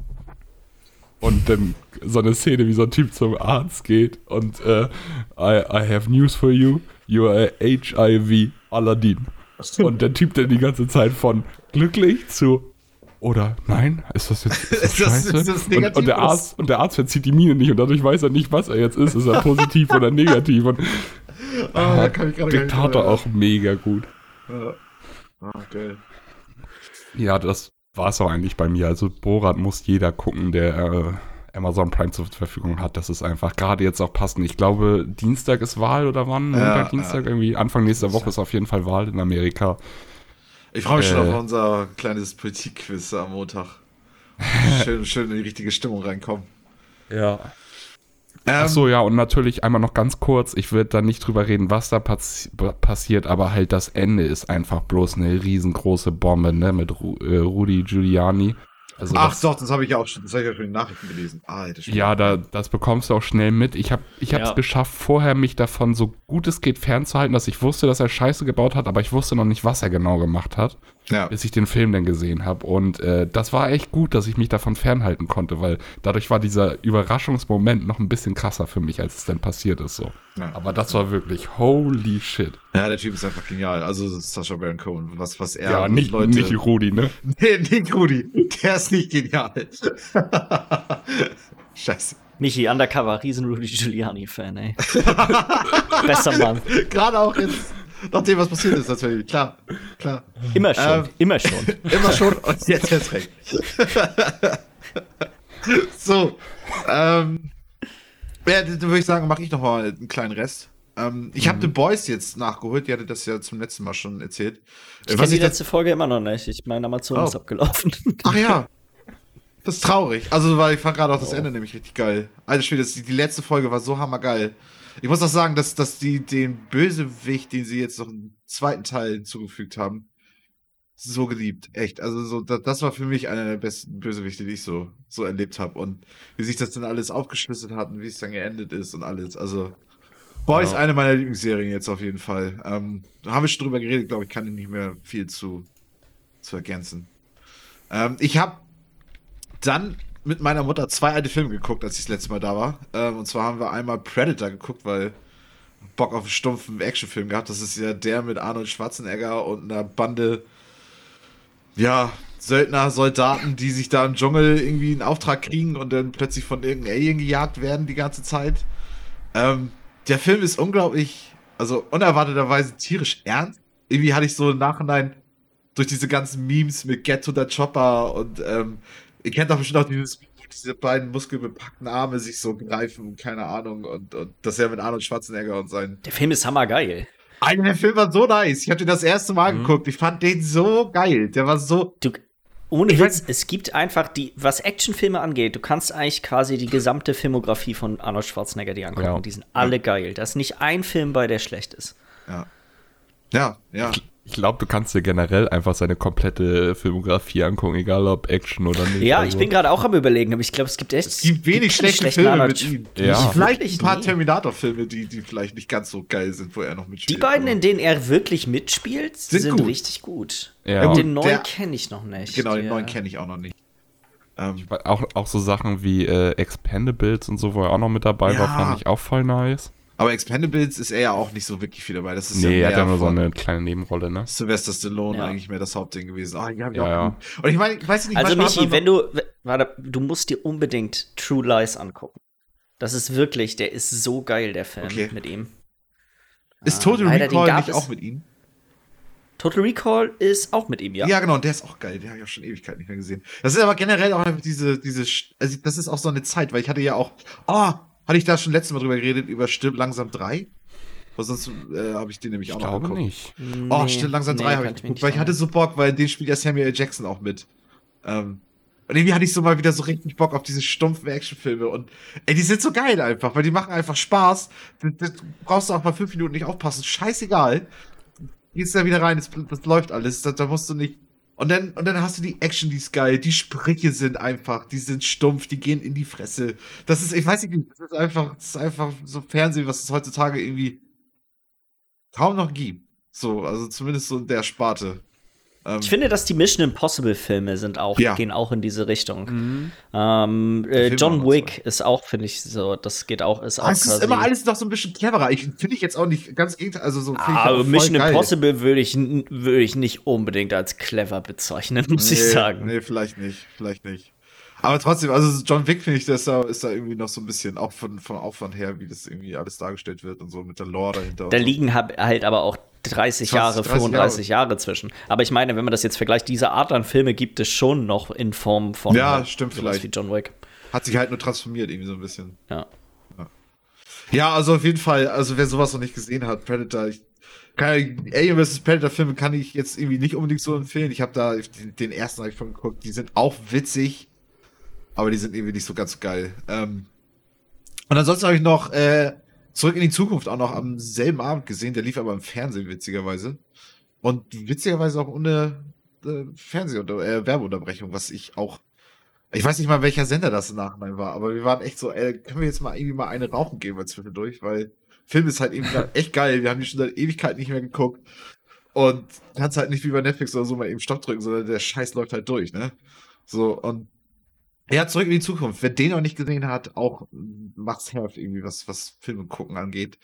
Und dann so eine Szene, wie so ein Typ zum Arzt geht und äh, I, I have news for you. You are HIV Aladdin. Und der Typ dann die ganze Zeit von glücklich zu oder nein, ist das jetzt ist das Ist das- scheiße? ist das und, und, der negativ? Arzt, und der Arzt verzieht die Miene nicht und dadurch weiß er nicht, was er jetzt ist. Ist er positiv oder negativ? Und Ah, da kann ich gerade Diktator auch mega gut. Ja. Ah, geil. Ja, das war es auch eigentlich bei mir. Also Borat muss jeder gucken, der äh, Amazon Prime zur Verfügung hat. Das ist einfach gerade jetzt auch passend. Ich glaube, Dienstag ist Wahl oder wann? Ja, Montag, Dienstag irgendwie. Anfang nächster Woche ist auf jeden Fall Wahl in Amerika. Ich freue mich schon Äh. auf unser kleines Politikquiz am Montag. Schön, schön in die richtige Stimmung reinkommen. Ja. Ähm, Ach so, ja, und natürlich einmal noch ganz kurz. Ich würde da nicht drüber reden, was da passi passiert, aber halt das Ende ist einfach bloß eine riesengroße Bombe, ne, mit Ru äh, Rudi Giuliani. Also Ach das, doch, das habe ich ja auch schon, das habe ich ja schon in den Nachrichten gelesen. Ah. Ja, da, das bekommst du auch schnell mit. Ich habe ich es Ja. geschafft, vorher mich davon so gut es geht fernzuhalten, dass ich wusste, dass er Scheiße gebaut hat, aber ich wusste noch nicht, was er genau gemacht hat, ja. bis ich den Film dann gesehen habe. Und äh, das war echt gut, dass ich mich davon fernhalten konnte, weil dadurch war dieser Überraschungsmoment noch ein bisschen krasser für mich, als es dann passiert ist. So. Ja. Aber das war wirklich holy shit. ja, der Typ ist einfach genial. Also Sacha Baron Cohen, was, was er Ja, nicht, Leute. nicht Rudi, ne? nee, nicht Rudi. Der ist nicht genial. Scheiße. Michi, Undercover, riesen Rudy Giuliani-Fan, ey. Besser Mann. Gerade auch jetzt, nachdem was passiert ist, natürlich. Klar, klar. Immer schon, Ähm, immer schon. Immer schon und jetzt erst recht. so, ähm, ja, dann würde ich sagen, mache ich noch mal einen kleinen Rest. Ähm, ich Mhm. habe The Boys jetzt nachgeholt, die hatte das ja zum letzten Mal schon erzählt. Ich kenne die letzte Folge immer noch nicht. Ich meine, Amazon Oh. ist abgelaufen. Ach ja. Das ist traurig. Also, weil ich fand gerade auch das Ende nämlich richtig geil. Alter Schwede, die letzte Folge war so hammergeil. Ich muss auch sagen, dass, dass die den Bösewicht, den sie jetzt noch im zweiten Teil hinzugefügt haben, so geliebt. Echt. Also, so, das, war für mich einer der besten Bösewichte, die ich so, so erlebt habe. Und wie sich das dann alles aufgeschlüsselt hat und wie es dann geendet ist und alles. Also, Boy ist Ja. eine meiner Lieblingsserien jetzt auf jeden Fall. Ähm, da haben wir schon drüber geredet, glaube ich, kann ich nicht mehr viel zu, zu ergänzen. Ähm, ich habe dann mit meiner Mutter zwei alte Filme geguckt, als ich das letzte Mal da war. Ähm, und zwar haben wir einmal Predator geguckt, weil Bock auf einen stumpfen Actionfilm gehabt. Das ist ja der mit Arnold Schwarzenegger und einer Bande, ja, Söldner, Soldaten, die sich da im Dschungel irgendwie einen Auftrag kriegen und dann plötzlich von irgendeinem Alien gejagt werden die ganze Zeit. Ähm, der Film ist unglaublich, also unerwarteterweise tierisch ernst. Irgendwie hatte ich so im Nachhinein durch diese ganzen Memes mit Get to the Chopper und ähm, ihr kennt doch bestimmt auch dieses, diese beiden muskelbepackten Arme sich so greifen und keine Ahnung und, und das ja mit Arnold Schwarzenegger und sein. Der Film ist hammergeil. Alter, der Film war so nice. Ich habe den das erste Mal Mhm. geguckt. Ich fand den so geil. Der war so. Du, ohne Ich Witz, es gibt einfach die, was Actionfilme angeht, du kannst eigentlich quasi die gesamte Filmografie von Arnold Schwarzenegger dir angucken. Ja. Die sind alle geil. Da ist nicht ein Film bei, der schlecht ist. Ja. Ja, ja. Ich glaube, du kannst dir generell einfach seine komplette Filmografie angucken, egal ob Action oder nicht. Ja, ich Also, bin gerade auch am überlegen, aber ich glaube, es gibt echt. Es gibt wenig schlechte Filme Arnold mit ihm. Ja. Vielleicht ein paar. Terminator-Filme, die, die vielleicht nicht ganz so geil sind, wo er noch mitspielt. Die beiden, in denen er wirklich mitspielt, Sind sind, gut. richtig gut. Ja. Und den neuen kenne ich noch nicht. Genau, den neuen kenne ich auch noch nicht. Ähm, Auch, auch so Sachen wie äh, Expendables und so, wo er auch noch mit dabei war, Ja. fand ich auch voll nice. Aber Expendables ist er ja auch nicht so wirklich viel dabei. Das ist Nee, er ja hat ja nur so eine kleine Nebenrolle, ne? Sylvester Stallone Ja. eigentlich mehr das Hauptding gewesen. Ah, ja, Ja, ja. Und ich meine, ich weiß nicht, Also Michi, wenn du, warte, du musst dir unbedingt True Lies angucken. Das ist wirklich, der ist so geil, der Film Okay. mit ihm. ist Total Leider, den Recall nicht auch mit ihm? Total Recall ist auch mit ihm, ja. Ja. genau, und der ist auch geil. Den habe ich auch schon Ewigkeit nicht mehr gesehen. Das ist aber generell auch einfach diese, diese, also das ist auch so eine Zeit, weil ich hatte ja auch, oh, hatte ich da schon letztes Mal drüber geredet, über Stirb langsam 3? Weil sonst äh, habe ich den nämlich Ich auch noch glaube geguckt. nicht. Oh, Nee, Stirb langsam nee, 3 habe kann ich geguckt, weil ich hatte so Bock, weil den spielt ja Samuel L. Jackson auch mit. Ähm, und irgendwie hatte ich so mal wieder so richtig Bock auf diese stumpfen Actionfilme und ey, die sind so geil einfach, weil die machen einfach Spaß. Du, du brauchst du auch mal fünf Minuten nicht aufpassen, scheißegal. Gehst da wieder rein, das, das läuft alles, da, da musst du nicht. Und dann, und dann hast du die Action, die ist geil, die Sprüche sind einfach, die sind stumpf, die gehen in die Fresse. Das ist, ich weiß nicht, das ist einfach, das ist einfach so Fernsehen, was es heutzutage irgendwie kaum noch gibt. So, also zumindest so in der Sparte. Ähm, Ich finde, dass die Mission Impossible Filme sind auch, Ja. gehen auch in diese Richtung. Mhm. Ähm, äh, John Wick ist auch, finde ich, so, das geht auch, ist auch aber es ist immer alles noch so ein bisschen cleverer. Ich finde ich jetzt auch nicht ganz gegenteil. Also so ich Aber voll Mission geil. Impossible würde ich, würde ich nicht unbedingt als clever bezeichnen, muss ich Nee, sagen. Nee, vielleicht nicht. Vielleicht nicht. Aber trotzdem, also John Wick finde ich, das ist da, ist da irgendwie noch so ein bisschen, auch von, vom Aufwand her, wie das irgendwie alles dargestellt wird und so mit der Lore dahinter. Da so. liegen hab, halt aber auch 30 20, Jahre, 30 35 Jahre zwischen. Aber ich meine, wenn man das jetzt vergleicht, diese Art an Filme gibt es schon noch in Form von Ja, stimmt vielleicht. wie John Wick. Hat sich halt nur transformiert, irgendwie so ein bisschen. Ja. Ja, also auf jeden Fall, also wer sowas noch nicht gesehen hat, Predator, ich kann, Alien vs. Predator Filme kann ich jetzt irgendwie nicht unbedingt so empfehlen. Ich habe da den, den ersten habe ich schon geguckt, die sind auch witzig, aber die sind irgendwie nicht so ganz geil. Ähm, und ansonsten habe ich noch äh, Zurück in die Zukunft auch noch am selben Abend gesehen, der lief aber im Fernsehen witzigerweise. Und witzigerweise auch ohne äh, Fernseh- oder äh, Werbeunterbrechung, was ich auch ich weiß nicht mal, welcher Sender das im Nachhinein war, aber wir waren echt so, ey, können wir jetzt mal irgendwie mal eine rauchen gehen zwischendurch, weil Film ist halt eben echt geil. Wir haben die schon seit Ewigkeit nicht mehr geguckt. Und kannst halt nicht wie bei Netflix oder so mal eben Stopp drücken, sondern der Scheiß läuft halt durch, ne? So, und ja, zurück in die Zukunft. Wer den noch nicht gesehen hat, auch macht's have irgendwie, was, was Filme gucken angeht.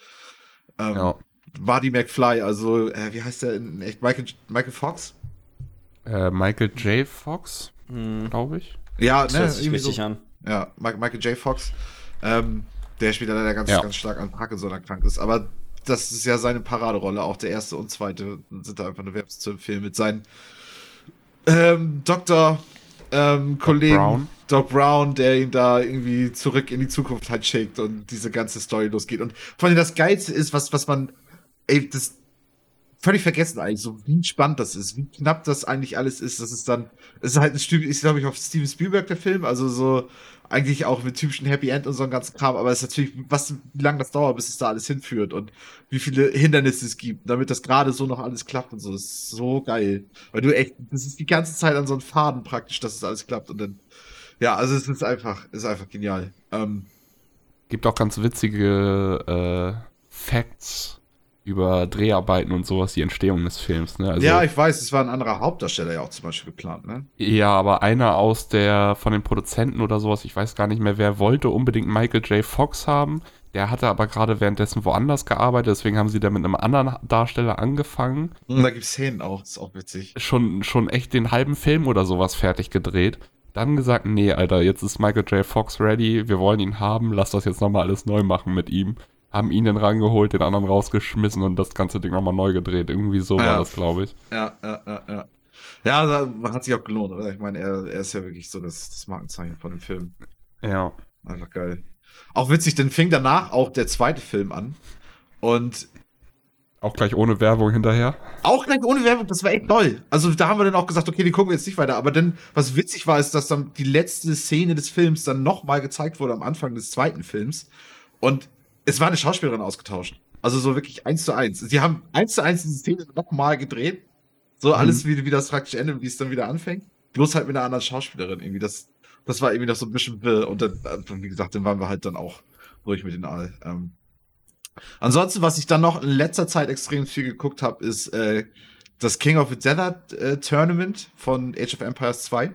Ähm, Ja. Marty McFly, also, äh, wie heißt der in echt? Michael, Michael Fox? Äh, Michael J. Fox, Hm, glaube ich. Ja, das ne? hört sich irgendwie richtig so. an. Ja, Mike- Michael J. Fox. Ähm, der spielt leider ganz, Ja. ganz stark an Parkinson erkrankt ist. Aber das ist ja seine Paraderolle. Auch der erste und zweite sind da einfach nur wärmstens zu empfehlen mit seinen ähm, Doktor, ähm, Kollegen. Brown. Doc Brown, der ihn da irgendwie zurück in die Zukunft halt schickt und diese ganze Story losgeht. Und vor allem das Geilste ist, was, was man, ey, das völlig vergessen eigentlich, so wie spannend das ist, wie knapp das eigentlich alles ist. Das ist dann, es ist halt ein Stück, ist glaube ich auf Steven Spielberg der Film, also so eigentlich auch mit typischen Happy End und so einem ganzen Kram, aber es ist natürlich, was, wie lange das dauert, bis es da alles hinführt und wie viele Hindernisse es gibt, damit das gerade so noch alles klappt und so. Das ist so geil. Weil du echt, das ist die ganze Zeit an so einem Faden praktisch, dass es alles klappt und dann, ja, also es ist einfach, es ist einfach genial. Ähm, Gibt auch ganz witzige äh, Facts über Dreharbeiten und sowas, die Entstehung des Films. Ne? Also, ja, ich weiß, es war ein anderer Hauptdarsteller ja auch zum Beispiel geplant, ne? Ja, aber einer aus der, von den Produzenten oder sowas, ich weiß gar nicht mehr, wer wollte unbedingt Michael J. Fox haben. Der hatte aber gerade währenddessen woanders gearbeitet, deswegen haben sie da mit einem anderen Darsteller angefangen. Und da gibt's Szenen auch, ist auch witzig. Schon, schon echt den halben Film oder sowas fertig gedreht. Dann gesagt, nee, Alter, jetzt ist Michael J. Fox ready, wir wollen ihn haben, lass das jetzt nochmal alles neu machen mit ihm. Haben ihn dann rangeholt, den anderen rausgeschmissen und das ganze Ding nochmal neu gedreht. Irgendwie so Ah, war ja. das, glaube ich. Ja, ja, ja, ja. Ja, hat sich auch gelohnt, oder? Ich meine, er, er ist ja wirklich so das, das Markenzeichen von dem Film. Ja. Einfach geil. Auch witzig, dann fing danach auch der zweite Film an. Und Auch gleich ohne Werbung hinterher. auch gleich ohne Werbung, das war echt toll. Also da haben wir dann auch gesagt, okay, die gucken wir jetzt nicht weiter. Aber dann, was witzig war, ist, dass dann die letzte Szene des Films dann nochmal gezeigt wurde am Anfang des zweiten Films. Und es war eine Schauspielerin ausgetauscht. Also so wirklich eins zu eins. Sie haben eins zu eins diese Szene nochmal gedreht. So alles, wie, wie das praktisch endet, wie es dann wieder anfängt. Bloß halt mit einer anderen Schauspielerin irgendwie. Das, das war irgendwie noch so ein bisschen. Und dann, äh, wie gesagt, dann waren wir halt dann auch ruhig mit den All. Ähm, ansonsten, was ich dann noch in letzter Zeit extrem viel geguckt habe, ist äh, das King of the Desert äh, Tournament von Age of Empires 2.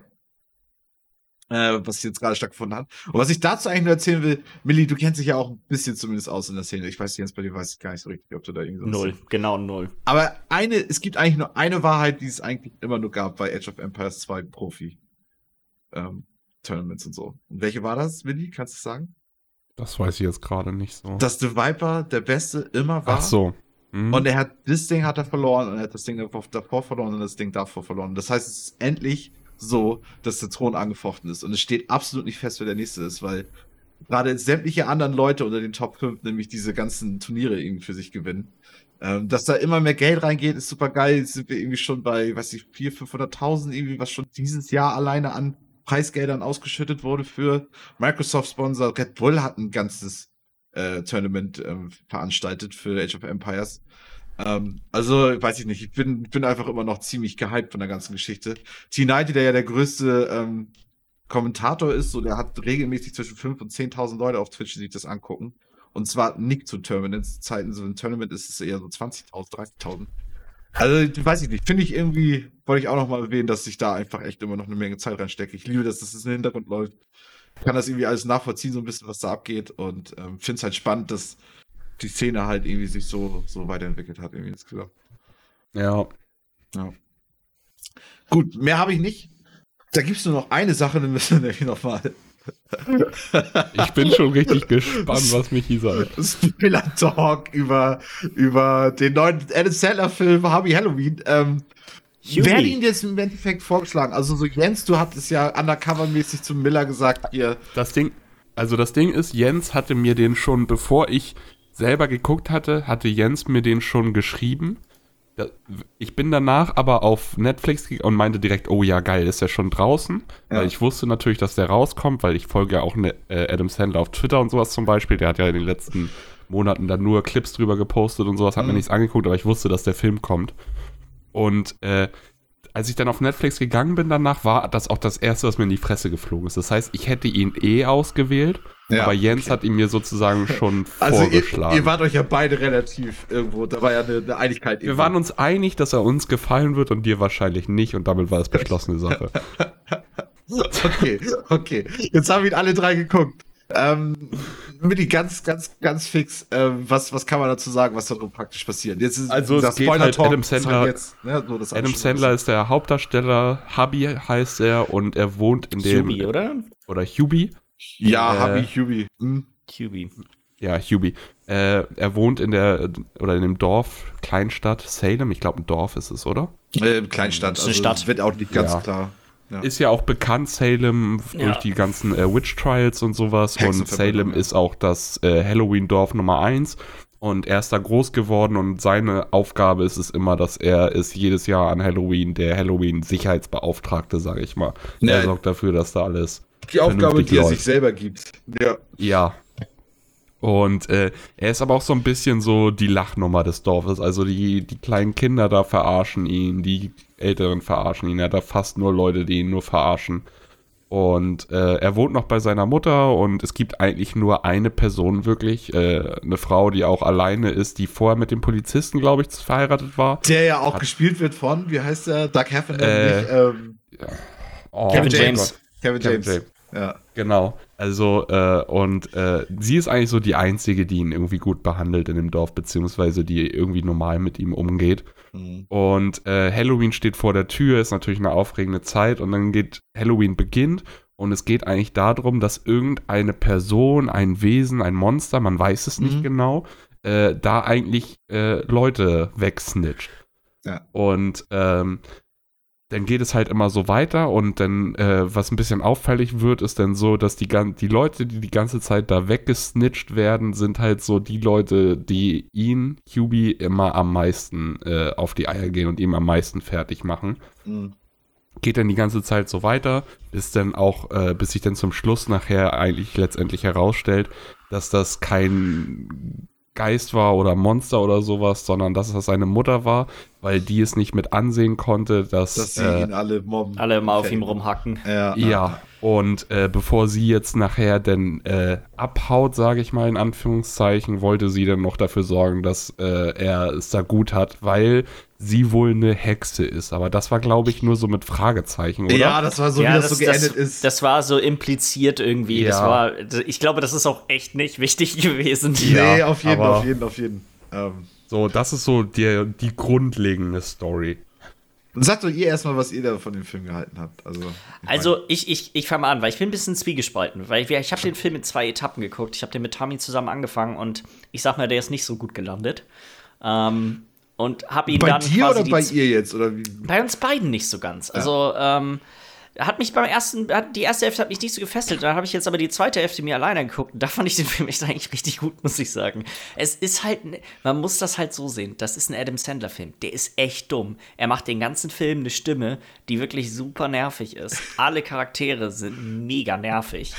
Äh, was jetzt gerade stattgefunden hat. Und was ich dazu eigentlich nur erzählen will, Millie, du kennst dich ja auch ein bisschen zumindest aus in der Szene. Ich weiß, Jens, bei dir weiß ich gar nicht so richtig, ob du da irgendwie so Null, genau null. aber eine, es gibt eigentlich nur eine Wahrheit, die es eigentlich immer nur gab bei Age of Empires 2 Profi ähm, Tournaments und so. Und welche war das, Willi? Kannst du sagen? Das weiß ich jetzt gerade nicht so. Dass The Viper der Beste immer war. Ach so. Hm. Und er hat, das Ding hat er verloren und er hat das Ding davor, davor verloren und das Ding davor verloren. Das heißt, es ist endlich so, dass der Thron angefochten ist. Und es steht absolut nicht fest, wer der nächste ist, weil gerade sämtliche anderen Leute unter den Top 5 nämlich diese ganzen Turniere irgendwie für sich gewinnen. Ähm, dass da immer mehr Geld reingeht, ist super geil. Jetzt sind wir irgendwie schon bei, weiß ich, 400.000, 500.000 irgendwie, was schon dieses Jahr alleine an Preisgeldern ausgeschüttet wurde für Microsoft-Sponsor. Red Bull hat ein ganzes äh, Tournament ähm, veranstaltet für Age of Empires. Ähm, also, weiß ich nicht, ich bin, bin einfach immer noch ziemlich gehypt von der ganzen Geschichte. T90, der ja der größte ähm, Kommentator ist, so der hat regelmäßig zwischen 5.000 und 10.000 Leute auf Twitch, die sich das angucken. Und zwar nicht zu Tournaments. Zeiten, so ein Tournament ist es eher so 20.000, 30.000. Also, weiß ich nicht. Finde ich irgendwie, wollte ich auch noch mal erwähnen, dass ich da einfach echt immer noch eine Menge Zeit reinstecke. Ich liebe das, dass es im Hintergrund läuft. Ich kann das irgendwie alles nachvollziehen, so ein bisschen, was da abgeht. Und ähm, finde es halt spannend, dass die Szene halt irgendwie sich so, so weiterentwickelt hat, irgendwie insgesamt. Ja. Ja. Gut, mehr habe ich nicht. Da gibt es nur noch eine Sache, dann müssen wir nämlich noch mal Ich bin schon richtig gespannt, was Michi sagt. Spoiler Talk über, über den neuen Adam Sandler-Film Harvey Halloween. Ähm, Huey. wer hat ihn jetzt im Endeffekt vorgeschlagen? Also so Jens, du hattest ja undercover-mäßig zu Miller gesagt, ihr Das Ding, also das Ding ist, Jens hatte mir den schon, bevor ich selber geguckt hatte, hatte Jens mir den schon geschrieben. Ich bin danach aber auf Netflix gegangen und meinte direkt, oh ja, geil, ist ja schon draußen. Ja. Weil ich wusste natürlich, dass der rauskommt, weil ich folge ja auch ne, äh, Adam Sandler auf Twitter und sowas zum Beispiel. Der hat ja in den letzten Monaten dann nur Clips drüber gepostet und sowas, hat mir Mhm. nichts angeguckt, aber ich wusste, dass der Film kommt. Und äh, als ich dann auf Netflix gegangen bin danach, war das auch das erste, was mir in die Fresse geflogen ist. Das heißt, ich hätte ihn eh ausgewählt, Ja, aber Jens okay. hat ihn mir sozusagen schon Also ihr, vorgeschlagen. ihr wart euch ja beide relativ irgendwo, da war ja eine, eine Einigkeit. wir waren uns einig, dass er uns gefallen wird und dir wahrscheinlich nicht und damit war es beschlossene Sache. Okay, okay. Jetzt haben ihn alle drei geguckt. Ähm, Mini, ganz, ganz, ganz fix. Ähm, was, was kann man dazu sagen, was darum praktisch passiert? Jetzt ist Also, es dieser geht halt Spoiler-Talk Adam halt Sandler- jetzt, ne, so, alle Adam Sandler ist der Hauptdarsteller, Hubby heißt er und er wohnt in dem Huey, oder? oder Hubie. Ja, äh, Habi Hubi. Hm. Huey. Ja, Hubie. Äh, er wohnt in der oder in dem Dorf, Kleinstadt Salem. Ich glaube, ein Dorf ist es, oder? Äh, Kleinstadt. Ist eine Also Stadt. wird auch nicht ganz Ja. klar. Ja. Ist ja auch bekannt, Salem, Ja. durch die ganzen äh, Witch Trials und sowas. Und Salem ja. ist auch das äh, Halloween-Dorf Nummer eins. Und er ist da groß geworden und seine Aufgabe ist es immer, dass er ist jedes Jahr an Halloween der Halloween-Sicherheitsbeauftragte, sage ich mal. Ja. Er sorgt dafür, dass da alles Die Aufgabe, die er läuft. sich selber gibt. Ja. Ja. Und äh, er ist aber auch so ein bisschen so die Lachnummer des Dorfes. Also die, die kleinen Kinder da verarschen ihn, die Älteren verarschen ihn. Er hat da fast nur Leute, die ihn nur verarschen. Und äh, er wohnt noch bei seiner Mutter und es gibt eigentlich nur eine Person wirklich, äh, eine Frau, die auch alleine ist, die vorher mit dem Polizisten, glaube ich, verheiratet war. Der ja auch gespielt wird von, wie heißt der? Doug Heffernan, Äh, nicht? Ähm, Oh, Kevin James. Gott. Kevin Kevin James. Ja. Genau. Also, äh, und äh, sie ist eigentlich so die Einzige, die ihn irgendwie gut behandelt in dem Dorf, beziehungsweise die irgendwie normal mit ihm umgeht. Mhm. Und äh, Halloween steht vor der Tür, ist natürlich eine aufregende Zeit und dann geht Halloween beginnt und es geht eigentlich darum, dass irgendeine Person, ein Wesen, ein Monster, man weiß es nicht Mhm. genau, äh, da eigentlich äh, Leute wegsnitcht. Ja. Und ähm, dann geht es halt immer so weiter und dann, äh, was ein bisschen auffällig wird, ist dann so, dass die, die Leute, die die ganze Zeit da weggesnitcht werden, sind halt so die Leute, die ihn, Hubie, immer am meisten äh, auf die Eier gehen und ihm am meisten fertig machen. Mhm. Geht dann die ganze Zeit so weiter, bis dann auch, äh, bis sich dann zum Schluss nachher eigentlich letztendlich herausstellt, dass das kein Geist war oder Monster oder sowas, sondern dass das seine Mutter war, weil die es nicht mit ansehen konnte, dass, Dass sie äh, ihn alle mobben. Alle immer auf ihm rumhacken. Ja. ja, und äh, bevor sie jetzt nachher denn äh, abhaut, sage ich mal in Anführungszeichen, wollte sie dann noch dafür sorgen, dass äh, er es da gut hat, weil sie wohl eine Hexe ist. Aber das war, glaube ich, nur so mit Fragezeichen, oder? Ja, das war so, wie das, so geendet das, ist. Das war so impliziert irgendwie. Das Ja. war, ich glaube, das ist auch echt nicht wichtig gewesen. Ja, nee, auf jeden, auf jeden, auf jeden. Ähm, So, das ist so die, die grundlegende Story. Sagt doch ihr erstmal, was ihr da von dem Film gehalten habt. Also, ich Also ich, ich, ich fange mal an, weil ich bin ein bisschen zwiegespalten. Weil ich, ich habe den Film in zwei Etappen geguckt. Ich habe den mit Tommy zusammen angefangen und ich sag mal, der ist nicht so gut gelandet. Ähm, und habe ihn bei dann dir quasi oder bei ihr jetzt? Oder wie? Bei uns beiden nicht so ganz. Also, ähm, hat mich beim ersten, hat, die erste Hälfte hat mich nicht so gefesselt. Da habe ich jetzt aber die zweite Hälfte mir alleine geguckt. Da fand ich den Film echt eigentlich richtig gut, muss ich sagen. Es ist halt, ne- man muss das halt so sehen. Das ist ein Adam Sandler-Film. Der ist echt dumm. Er macht den ganzen Film eine Stimme, die wirklich super nervig ist. Alle Charaktere sind mega nervig.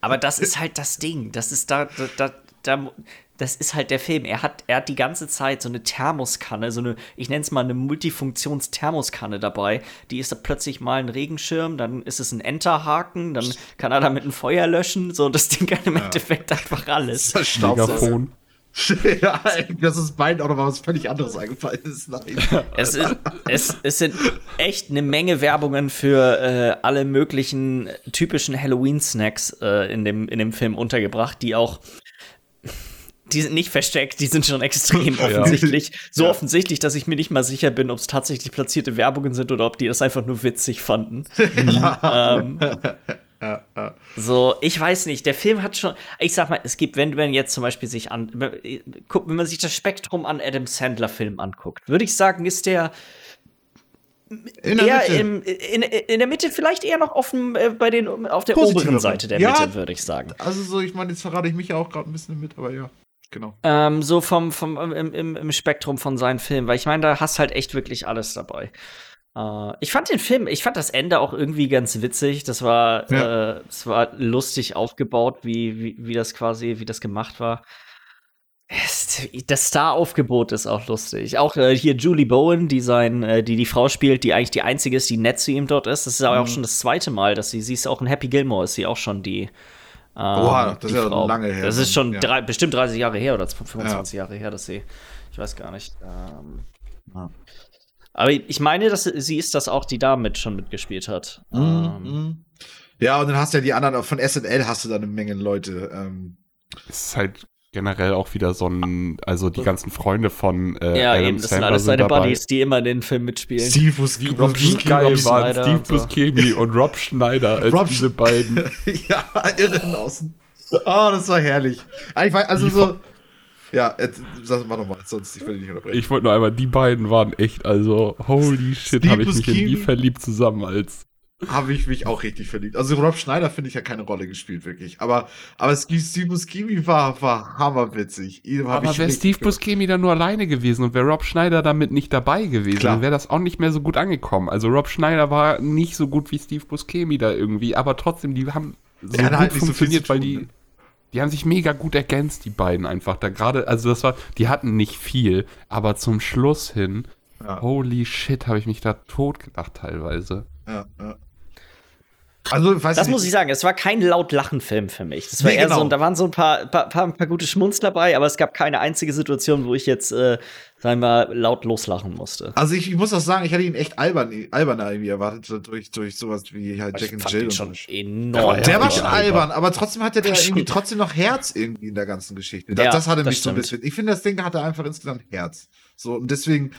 Aber das ist halt das Ding. Das ist da, da, da, da das ist halt der Film. Er hat, er hat die ganze Zeit so eine Thermoskanne, so eine, ich nenne es mal eine Multifunktions-Thermoskanne dabei. Die ist da plötzlich mal ein Regenschirm, dann ist es ein Enterhaken, dann kann er damit ein Feuer löschen. So, das Ding kann im Endeffekt einfach alles. Das Staubsauger. Megafon. ja, das ist beiden auch noch was völlig anderes eingefallen ist. Nein. Es, ist, es, es sind echt eine Menge Werbungen für äh, alle möglichen typischen Halloween-Snacks äh, in, dem, in dem Film untergebracht, die auch. Die sind nicht versteckt, die sind schon extrem offensichtlich. So Ja. offensichtlich, dass ich mir nicht mal sicher bin, ob es tatsächlich platzierte Werbungen sind oder ob die das einfach nur witzig fanden. ähm, Ja, ja. So, ich weiß nicht, der Film hat schon, ich sag mal, es gibt, wenn man jetzt zum Beispiel sich an, guck, wenn man sich das Spektrum an Adam Sandler Film anguckt, würde ich sagen, ist der In der eher Mitte. im, in, in der Mitte vielleicht eher noch offen äh, bei den, auf der Positivere. oberen Seite der Ja. Mitte, würde ich sagen. Also so, ich meine, jetzt verrate ich mich ja auch gerade ein bisschen mit, aber ja, genau. Ähm, so vom, vom im, im, im Spektrum von seinen Filmen, weil ich meine, da hast halt echt wirklich alles dabei. Äh, ich fand den Film, ich fand das Ende auch irgendwie ganz witzig. Das war, Ja. äh, es war lustig aufgebaut, wie, wie, wie das quasi, wie das gemacht war. Das Star-Aufgebot ist auch lustig. Auch äh, hier Julie Bowen, die sein, äh, die die Frau spielt, die eigentlich die einzige ist, die nett zu ihm dort ist. Das ist aber auch Mhm. schon das zweite Mal, dass sie, sie ist auch in Happy Gilmore, ist sie auch schon die. Ähm, Oha, das ist ja Frau. lange her Das ist schon Ja. drei, bestimmt 30 Jahre her oder 25 Jahre her, dass sie. Ich weiß gar nicht. Ähm, Ja. aber ich meine, dass sie ist das auch, die da mit schon mitgespielt hat. Ähm, Mhm. Ja, und dann hast du ja die anderen, von SNL hast du da eine Menge Leute. Ähm, Es ist halt generell auch wieder so ein, also die ganzen Freunde von äh, ja, Adam eben, das sind Sandler alles seine dabei. Buddies, die immer in den Film mitspielen. Steve Buscemi, Rob Wie geil waren Schneider Steve und so. Buscemi und Rob Schneider als Rob diese beiden. ja, Irren außen. Oh, das war herrlich. Ah, Ich weiß, also so. Ja, jetzt, sag mal nochmal, sonst ich will dich nicht unterbrechen. Ich wollte nur einmal, die beiden waren echt, also holy shit, Steve habe ich mich in die Buscemi? verliebt zusammen als. Habe ich mich auch richtig verliebt. Also Rob Schneider finde ich ja keine Rolle gespielt, wirklich. Aber, aber Steve Buscemi war, war hammerwitzig. Aber wäre Steve Buscemi dann nur alleine gewesen und wäre Rob Schneider damit nicht dabei gewesen, dann wäre das auch nicht mehr so gut angekommen. Also Rob Schneider war nicht so gut wie Steve Buscemi da irgendwie, aber trotzdem, die haben so gut halt so funktioniert, zu weil die, ne? die haben sich mega gut ergänzt, die beiden einfach. Da gerade, also das war, die hatten nicht viel, aber zum Schluss hin, Ja, holy shit, habe ich mich da tot gedacht teilweise. ja, ja. Also, Das nicht, muss ich sagen, es war kein Laut-Lachen-Film für mich. Das war Nee, eher genau. so, da waren so ein paar, paar, paar, ein paar gute Schmunz dabei, aber es gab keine einzige Situation, wo ich jetzt, äh, sagen wir, mal, laut loslachen musste. Also ich, ich muss auch sagen, ich hatte ihn echt albern, alberner irgendwie erwartet, durch, durch sowas wie halt Jack ich and Jill ihn und schon enorm. Der war Der war Ja, schon albern. albern, aber trotzdem hatte der irgendwie trotzdem noch Herz irgendwie in der ganzen Geschichte. Das, Ja, das hatte das mich so ein stimmt. bisschen. Ich finde, das Ding hatte einfach insgesamt Herz. So, und deswegen,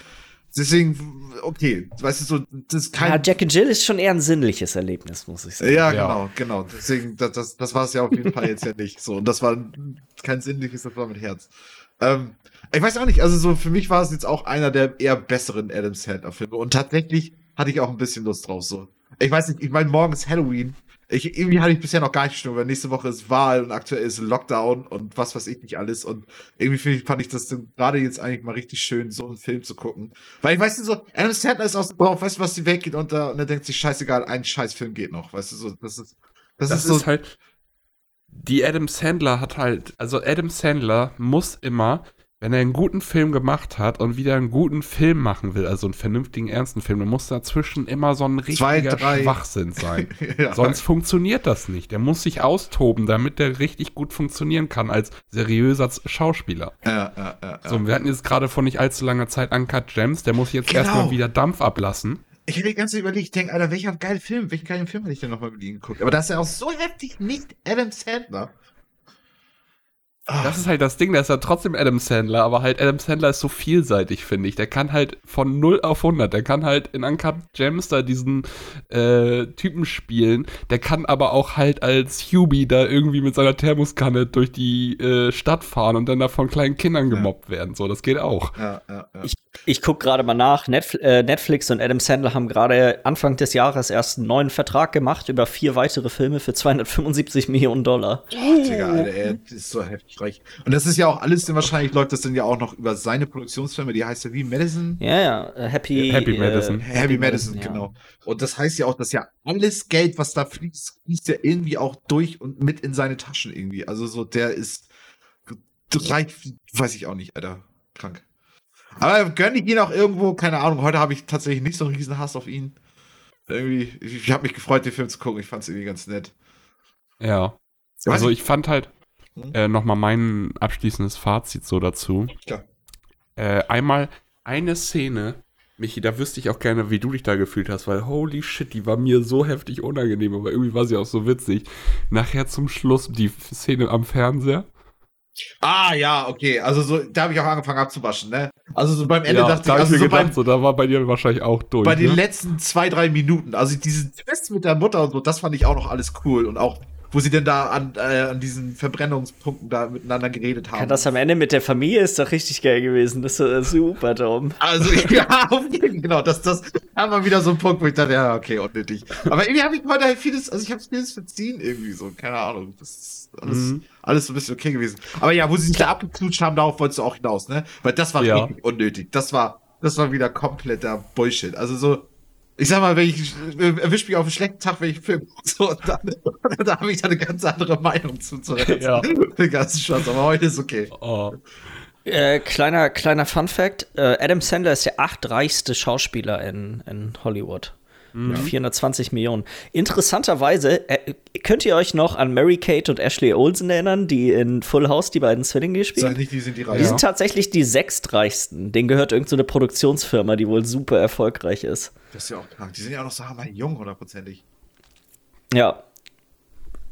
deswegen, okay, weißt du, so, das ist kein. ja, Jack and Jill ist schon eher ein sinnliches Erlebnis, muss ich sagen. Ja, Ja. genau, genau. Deswegen, das, das, das war es ja auf jeden Fall jetzt ja nicht. So, und das war kein sinnliches, das war mit Herz. Ähm, ich weiß auch nicht, also so für mich war es jetzt auch einer der eher besseren Adam Sandler-Filme. Und tatsächlich hatte ich auch ein bisschen Lust drauf. So. Ich weiß nicht, ich meine, morgen ist Halloween. Ich, irgendwie hatte ich bisher noch gar nicht gestimmt, weil nächste Woche ist Wahl und aktuell ist Lockdown und was weiß ich nicht alles. Und irgendwie fand ich das gerade jetzt eigentlich mal richtig schön, so einen Film zu gucken. Weil ich weiß nicht so, Adam Sandler ist aus dem Bauch, weißt du, was die Welt geht und, da, und er denkt sich, scheißegal, ein Scheißfilm geht noch. Weißt du, so, das ist, das, Das ist so. ist halt. Die Adam Sandler hat halt, also Adam Sandler muss immer, wenn er einen guten Film gemacht hat und wieder einen guten Film machen will, also einen vernünftigen, ernsten Film, dann muss dazwischen immer so ein Zwei, richtiger drei- Schwachsinn sein. ja. Sonst funktioniert das nicht. Der muss sich austoben, damit der richtig gut funktionieren kann als seriöser Schauspieler. ja, ja, ja, ja. So, wir hatten jetzt gerade vor nicht allzu langer Zeit Uncut Gems, der muss jetzt Genau. erstmal wieder Dampf ablassen. Ich hätte die ganze Zeit überlegt, ich denke, Alter, welcher geile Film, welchen geilen Film hätte ich denn nochmal mit ihm geguckt? Aber das ist ja auch so heftig nicht Adam Sandler. Das ist halt das Ding, der ist ja trotzdem Adam Sandler, aber halt Adam Sandler ist so vielseitig, finde ich. Der kann halt von 0 auf 100, der kann halt in Uncut Gems da diesen äh, Typen spielen, der kann aber auch halt als Hubie da irgendwie mit seiner Thermoskanne durch die äh, Stadt fahren und dann da von kleinen Kindern gemobbt werden. So, das geht auch. ja, ja, ja. Ich, ich gucke gerade mal nach. Netf äh, Netflix und Adam Sandler haben gerade Anfang des Jahres erst einen neuen Vertrag gemacht über vier weitere Filme für 275 Millionen Dollar. Digga, Alter, er ist so heftig reich. Und das ist ja auch alles, denn wahrscheinlich läuft das dann ja auch noch über seine Produktionsfirma, die heißt ja wie Madison? Ja, ja, äh, Happy, Happy äh, Madison. Heavy Madison, ja. genau. Und das heißt ja auch, dass ja alles Geld, was da fließt, fließt ja irgendwie auch durch und mit in seine Taschen irgendwie. Also so, der ist reich, weiß ich auch nicht, Alter. Krank. Aber gönn ich ihn auch irgendwo, keine Ahnung, heute habe ich tatsächlich nicht so einen riesen Hass auf ihn. Irgendwie, ich, ich habe mich gefreut, den Film zu gucken. Ich fand es irgendwie ganz nett. Ja. Also ich fand halt, Hm. äh, nochmal mein abschließendes Fazit so dazu. Klar. Äh, einmal eine Szene, Michi, da wüsste ich auch gerne, wie du dich da gefühlt hast, weil holy shit, die war mir so heftig unangenehm, aber irgendwie war sie auch so witzig. Nachher zum Schluss die Szene am Fernseher. Ah, ja, okay. Also so, da habe ich auch angefangen abzuwaschen, ne? Also so beim Ende ja, dachte da ich, also ich so mir beim, gedacht, so, da war bei dir wahrscheinlich auch durch. bei den ne? letzten zwei, drei Minuten, also diesen Twist mit der Mutter und so, das fand ich auch noch alles cool. Und auch, wo sie denn da an, äh, an diesen Verbrennungspunkten da miteinander geredet haben. Ja, das am Ende mit der Familie ist doch richtig geil gewesen. Das ist super, Tom. Also, ja, auf jeden Fall, genau, das, das war mal wieder so ein Punkt, wo ich dachte, ja, okay, unnötig. Aber irgendwie habe ich heute halt vieles, also ich habe vieles verziehen irgendwie so, keine Ahnung. Das ist alles, Mhm. alles so ein bisschen okay gewesen. Aber ja, wo sie sich da abgeknutscht haben, darauf wolltest du auch hinaus, ne? Weil das war Ja. richtig unnötig. Das war, das war wieder kompletter Bullshit. Also so, ich sag mal, wenn ich äh, erwisch mich auf einen schlechten Tag, wenn ich film, so, und dann, da habe ich da eine ganz andere Meinung zu, zu Ja. Den ganzen Schatz, aber heute ist okay. Oh. Äh, kleiner, kleiner Fun Fact: äh, Adam Sandler ist der achtreichste Schauspieler in, in Hollywood. Mit 420 Millionen. Interessanterweise, äh, könnt ihr euch noch an Mary Kate und Ashley Olsen erinnern, die in Full House die beiden Zwillinge gespielt nicht, die sind die Die sind tatsächlich die sechstreichsten. Denen gehört irgendeine so eine Produktionsfirma, die wohl super erfolgreich ist. Das ist ja auch krank. Die sind ja auch noch so jung, hundertprozentig. Ja.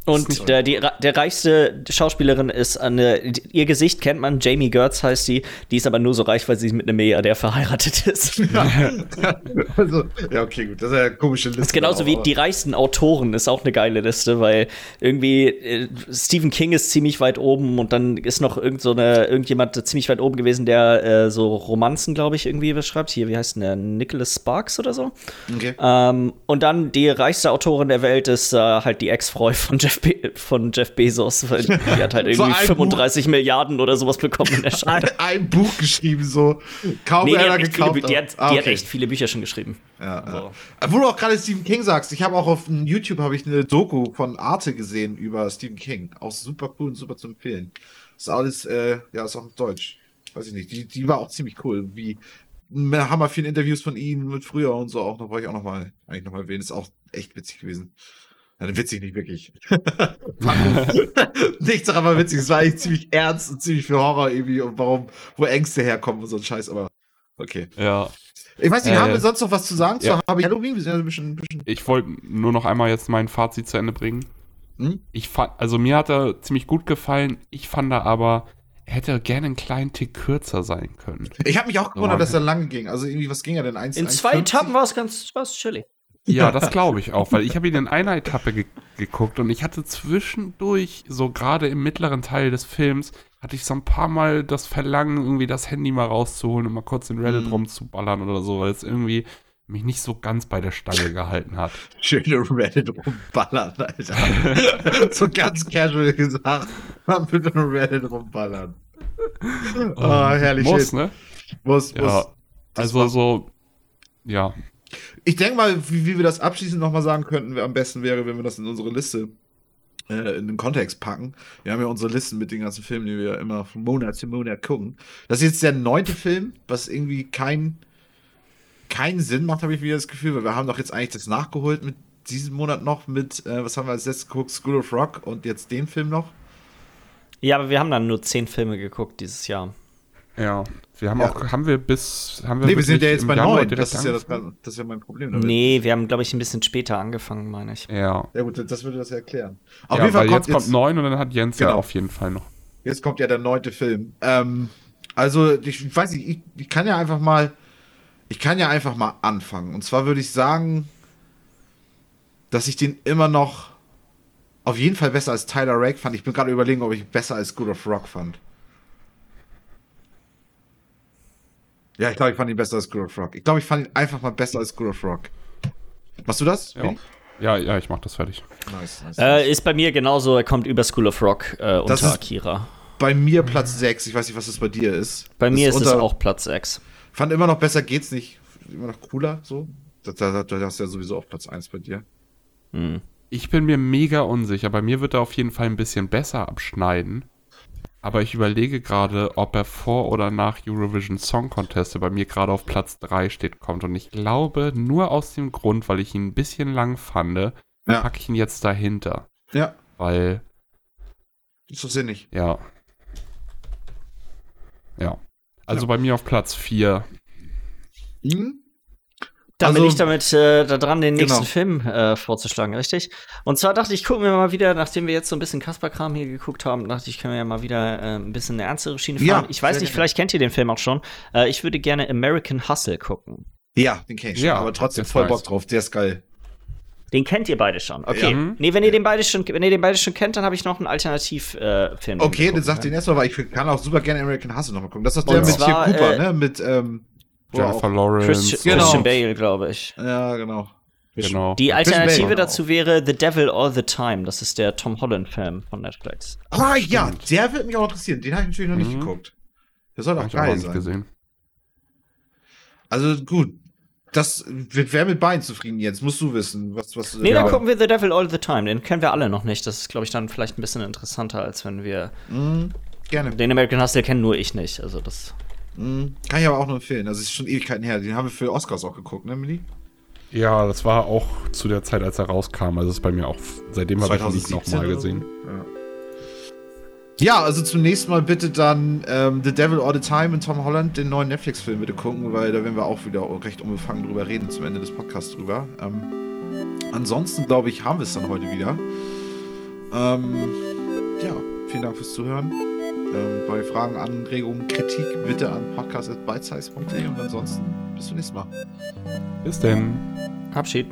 Und der, die, der reichste Schauspielerin ist eine, ihr Gesicht kennt man, Jamie Gertz heißt sie, die ist aber nur so reich, weil sie mit einem Milliardär verheiratet ist. also, ja, okay, gut. Das ist ja eine komische Liste. Das ist genauso wie aber- die reichsten Autoren ist auch eine geile Liste, weil irgendwie äh, Stephen King ist ziemlich weit oben und dann ist noch irgend so eine, irgendjemand ziemlich weit oben gewesen, der äh, so Romanzen, glaube ich, irgendwie beschreibt. Hier, wie heißt denn der? Nicholas Sparks oder so? Okay. Ähm, und dann die reichste Autorin der Welt ist äh, halt die Ex-Frau von Jeff, Be von Jeff Bezos. weil Die hat halt irgendwie ein 35 Milliarden oder sowas bekommen in der Scheide. ein, ein Buch geschrieben, so. Kaum Nee, einer viele, gekauft. Bü- die, hat, Ah, die hat okay. echt viele Bücher schon geschrieben. Ja, ja. So. Wo du auch gerade Stephen King sagst, ich habe auch auf YouTube habe ich eine Doku von Arte gesehen über Stephen King. Auch super cool und super zu empfehlen. Ist alles, äh, ja, ist auch auf Deutsch. Weiß ich nicht. Die, die war auch ziemlich cool. Wie wir haben wir viele Interviews von ihm mit früher und so auch noch, wollte ich auch noch mal, eigentlich noch mal erwähnen. Ist auch echt witzig gewesen. Ja, witzig nicht wirklich. Nichts daran war witzig. Es war eigentlich ziemlich ernst und ziemlich viel Horror irgendwie und warum, wo Ängste herkommen und so ein Scheiß, aber okay. Ja, Ich weiß nicht, Äh, haben wir sonst noch was zu sagen ja. zu Harvey Halloween? Wir sind ja ein bisschen, ein bisschen ich wollte nur noch einmal jetzt mein Fazit zu Ende bringen. Hm? Ich fand, also mir hat er ziemlich gut gefallen. Ich fand er aber, er hätte gerne einen kleinen Tick kürzer sein können. Ich habe mich auch gewundert, Ja. dass er lange ging. Also irgendwie, was ging er denn? Eins, In 1,50? zwei Etappen war es ganz war's chillig. Ja, das glaube ich auch, weil ich habe ihn in einer Etappe ge geguckt und ich hatte zwischendurch, so gerade im mittleren Teil des Films, hatte ich so ein paar Mal das Verlangen, irgendwie das Handy mal rauszuholen und mal kurz in Reddit Mhm. rumzuballern oder so, weil es irgendwie mich nicht so ganz bei der Stange gehalten hat. Schöne Reddit rumballern, Alter. so ganz casual gesagt. Man bitte nur Reddit rumballern. Oh, herrlich. Muss, schön. ne? Muss, muss. Ja. Das Also so, ja. Ich denke mal, wie, wie wir das abschließend nochmal sagen könnten, am besten wäre, wenn wir das in unsere Liste äh, in den Kontext packen. Wir haben ja unsere Listen mit den ganzen Filmen, die wir immer von Monat zu Monat gucken. Das ist jetzt der neunte Film, was irgendwie kein, keinen Sinn macht, habe ich wieder das Gefühl, weil wir haben doch jetzt eigentlich das nachgeholt mit diesem Monat noch mit, äh, was haben wir als letztes geguckt, School of Rock und jetzt den Film noch. Ja, aber wir haben dann nur zehn Filme geguckt dieses Jahr. Ja. Wir haben Ja. auch, haben wir bis, haben wir Nee, wir sind ja jetzt bei Januar neun. direkt Das ist ja das, das ist ja mein Problem damit. Nee, wir haben, glaube ich, ein bisschen später angefangen, meine ich. Ja. Ja gut, das würde das erklären. Auf ja, jeden Fall weil kommt jetzt kommt neun und dann hat Jens ja Genau. auf jeden Fall noch. Jetzt kommt ja der neunte Film. Ähm, also, ich weiß nicht, ich, ich kann ja einfach mal, ich kann ja einfach mal anfangen. Und zwar würde ich sagen, dass ich den immer noch auf jeden Fall besser als Tyler Rake fand. Ich bin gerade überlegen, ob ich besser als School of Rock fand. Ja, ich glaube, ich fand ihn besser als School of Rock. Ich glaube, ich fand ihn einfach mal besser als School of Rock. Machst du das? Ja, ja, ja ich mach das fertig. Nice, nice. Äh, ist bei mir genauso, er kommt über School of Rock äh, Das unter ist- Akira. Bei mir Platz 6. Ich weiß nicht, was das bei dir ist. Bei mir ist es unter- auch Platz 6. Fand immer noch besser geht's nicht. Immer noch cooler, so. Da, da, da hast du ja sowieso auf Platz 1 bei dir. Hm. Ich bin mir mega unsicher. Bei mir wird er auf jeden Fall ein bisschen besser abschneiden. Aber ich überlege gerade, ob er vor oder nach Eurovision Song Contest, der bei mir gerade auf Platz 3 steht, kommt. Und ich glaube, nur aus dem Grund, weil ich ihn ein bisschen lang fand, Ja. packe ich ihn jetzt dahinter. Ja. Weil Ist doch sinnig. Ja. Ja. Also bei mir auf Platz 4. Mhm. Dann Also- bin ich damit äh, da dran, den nächsten Genau. Film äh, vorzuschlagen, richtig? Und zwar dachte ich, gucken wir mal wieder, nachdem wir jetzt so ein bisschen Kasper-Kram hier geguckt haben, dachte ich, können wir ja mal wieder äh, ein bisschen eine ernstere Schiene fahren. Ja, ich weiß nicht, gerne. vielleicht kennt ihr den Film auch schon. Äh, ich würde gerne American Hustle gucken. Ja, den kenn ich schon, Ja, aber trotzdem voll. Bock drauf. Der ist geil. Den kennt ihr beide schon. Okay. Ja. Mhm. Nee, wenn ihr den beide schon, wenn ihr den beide schon kennt, dann habe ich noch einen Alternativfilm. Äh, Film, Okay, dann gucken sag den erstmal, weil ich kann auch super gerne American Hustle nochmal gucken. Das ist doch der Und mit zwar, hier Cooper, äh, ne? Mit, ähm, Jennifer Lawrence. Christian, Genau. Christian Bale, glaube ich. Ja, genau. Genau. Die Alternative Bale. dazu wäre The Devil All the Time. Das ist der Tom Holland-Film von Netflix. Ah, ja, der wird mich auch interessieren. Den habe ich natürlich noch nicht Mhm. geguckt. Der soll auch geil nicht sein. gesehen. Also gut. Das wer mit beiden zufrieden jetzt, musst du wissen, was was Nee, ja. dann gucken wir The Devil All the Time. Den kennen wir alle noch nicht. Das ist, glaube ich, dann vielleicht ein bisschen interessanter, als wenn wir. Mhm, gerne. Den American Hustle kennen nur ich nicht. Also das. Mhm. Kann ich aber auch nur empfehlen. Also es ist schon Ewigkeiten her. Den haben wir für Oscars auch geguckt, ne, Millie? Ja, das war auch zu der Zeit, als er rauskam. Also ist bei mir auch, seitdem habe ich ihn nicht 2017 nochmal gesehen. Ja. Ja, also zunächst mal bitte dann ähm, The Devil All the Time in Tom Holland, den neuen Netflix-Film bitte gucken, weil da werden wir auch wieder recht unbefangen drüber reden zum Ende des Podcasts drüber. Ähm, ansonsten glaube ich, haben wir es dann heute wieder. Ähm, ja, vielen Dank fürs Zuhören. Ähm, bei Fragen, Anregungen, Kritik bitte an podcast.bitesize.de und ansonsten bis zum nächsten Mal. Bis denn. Abschied.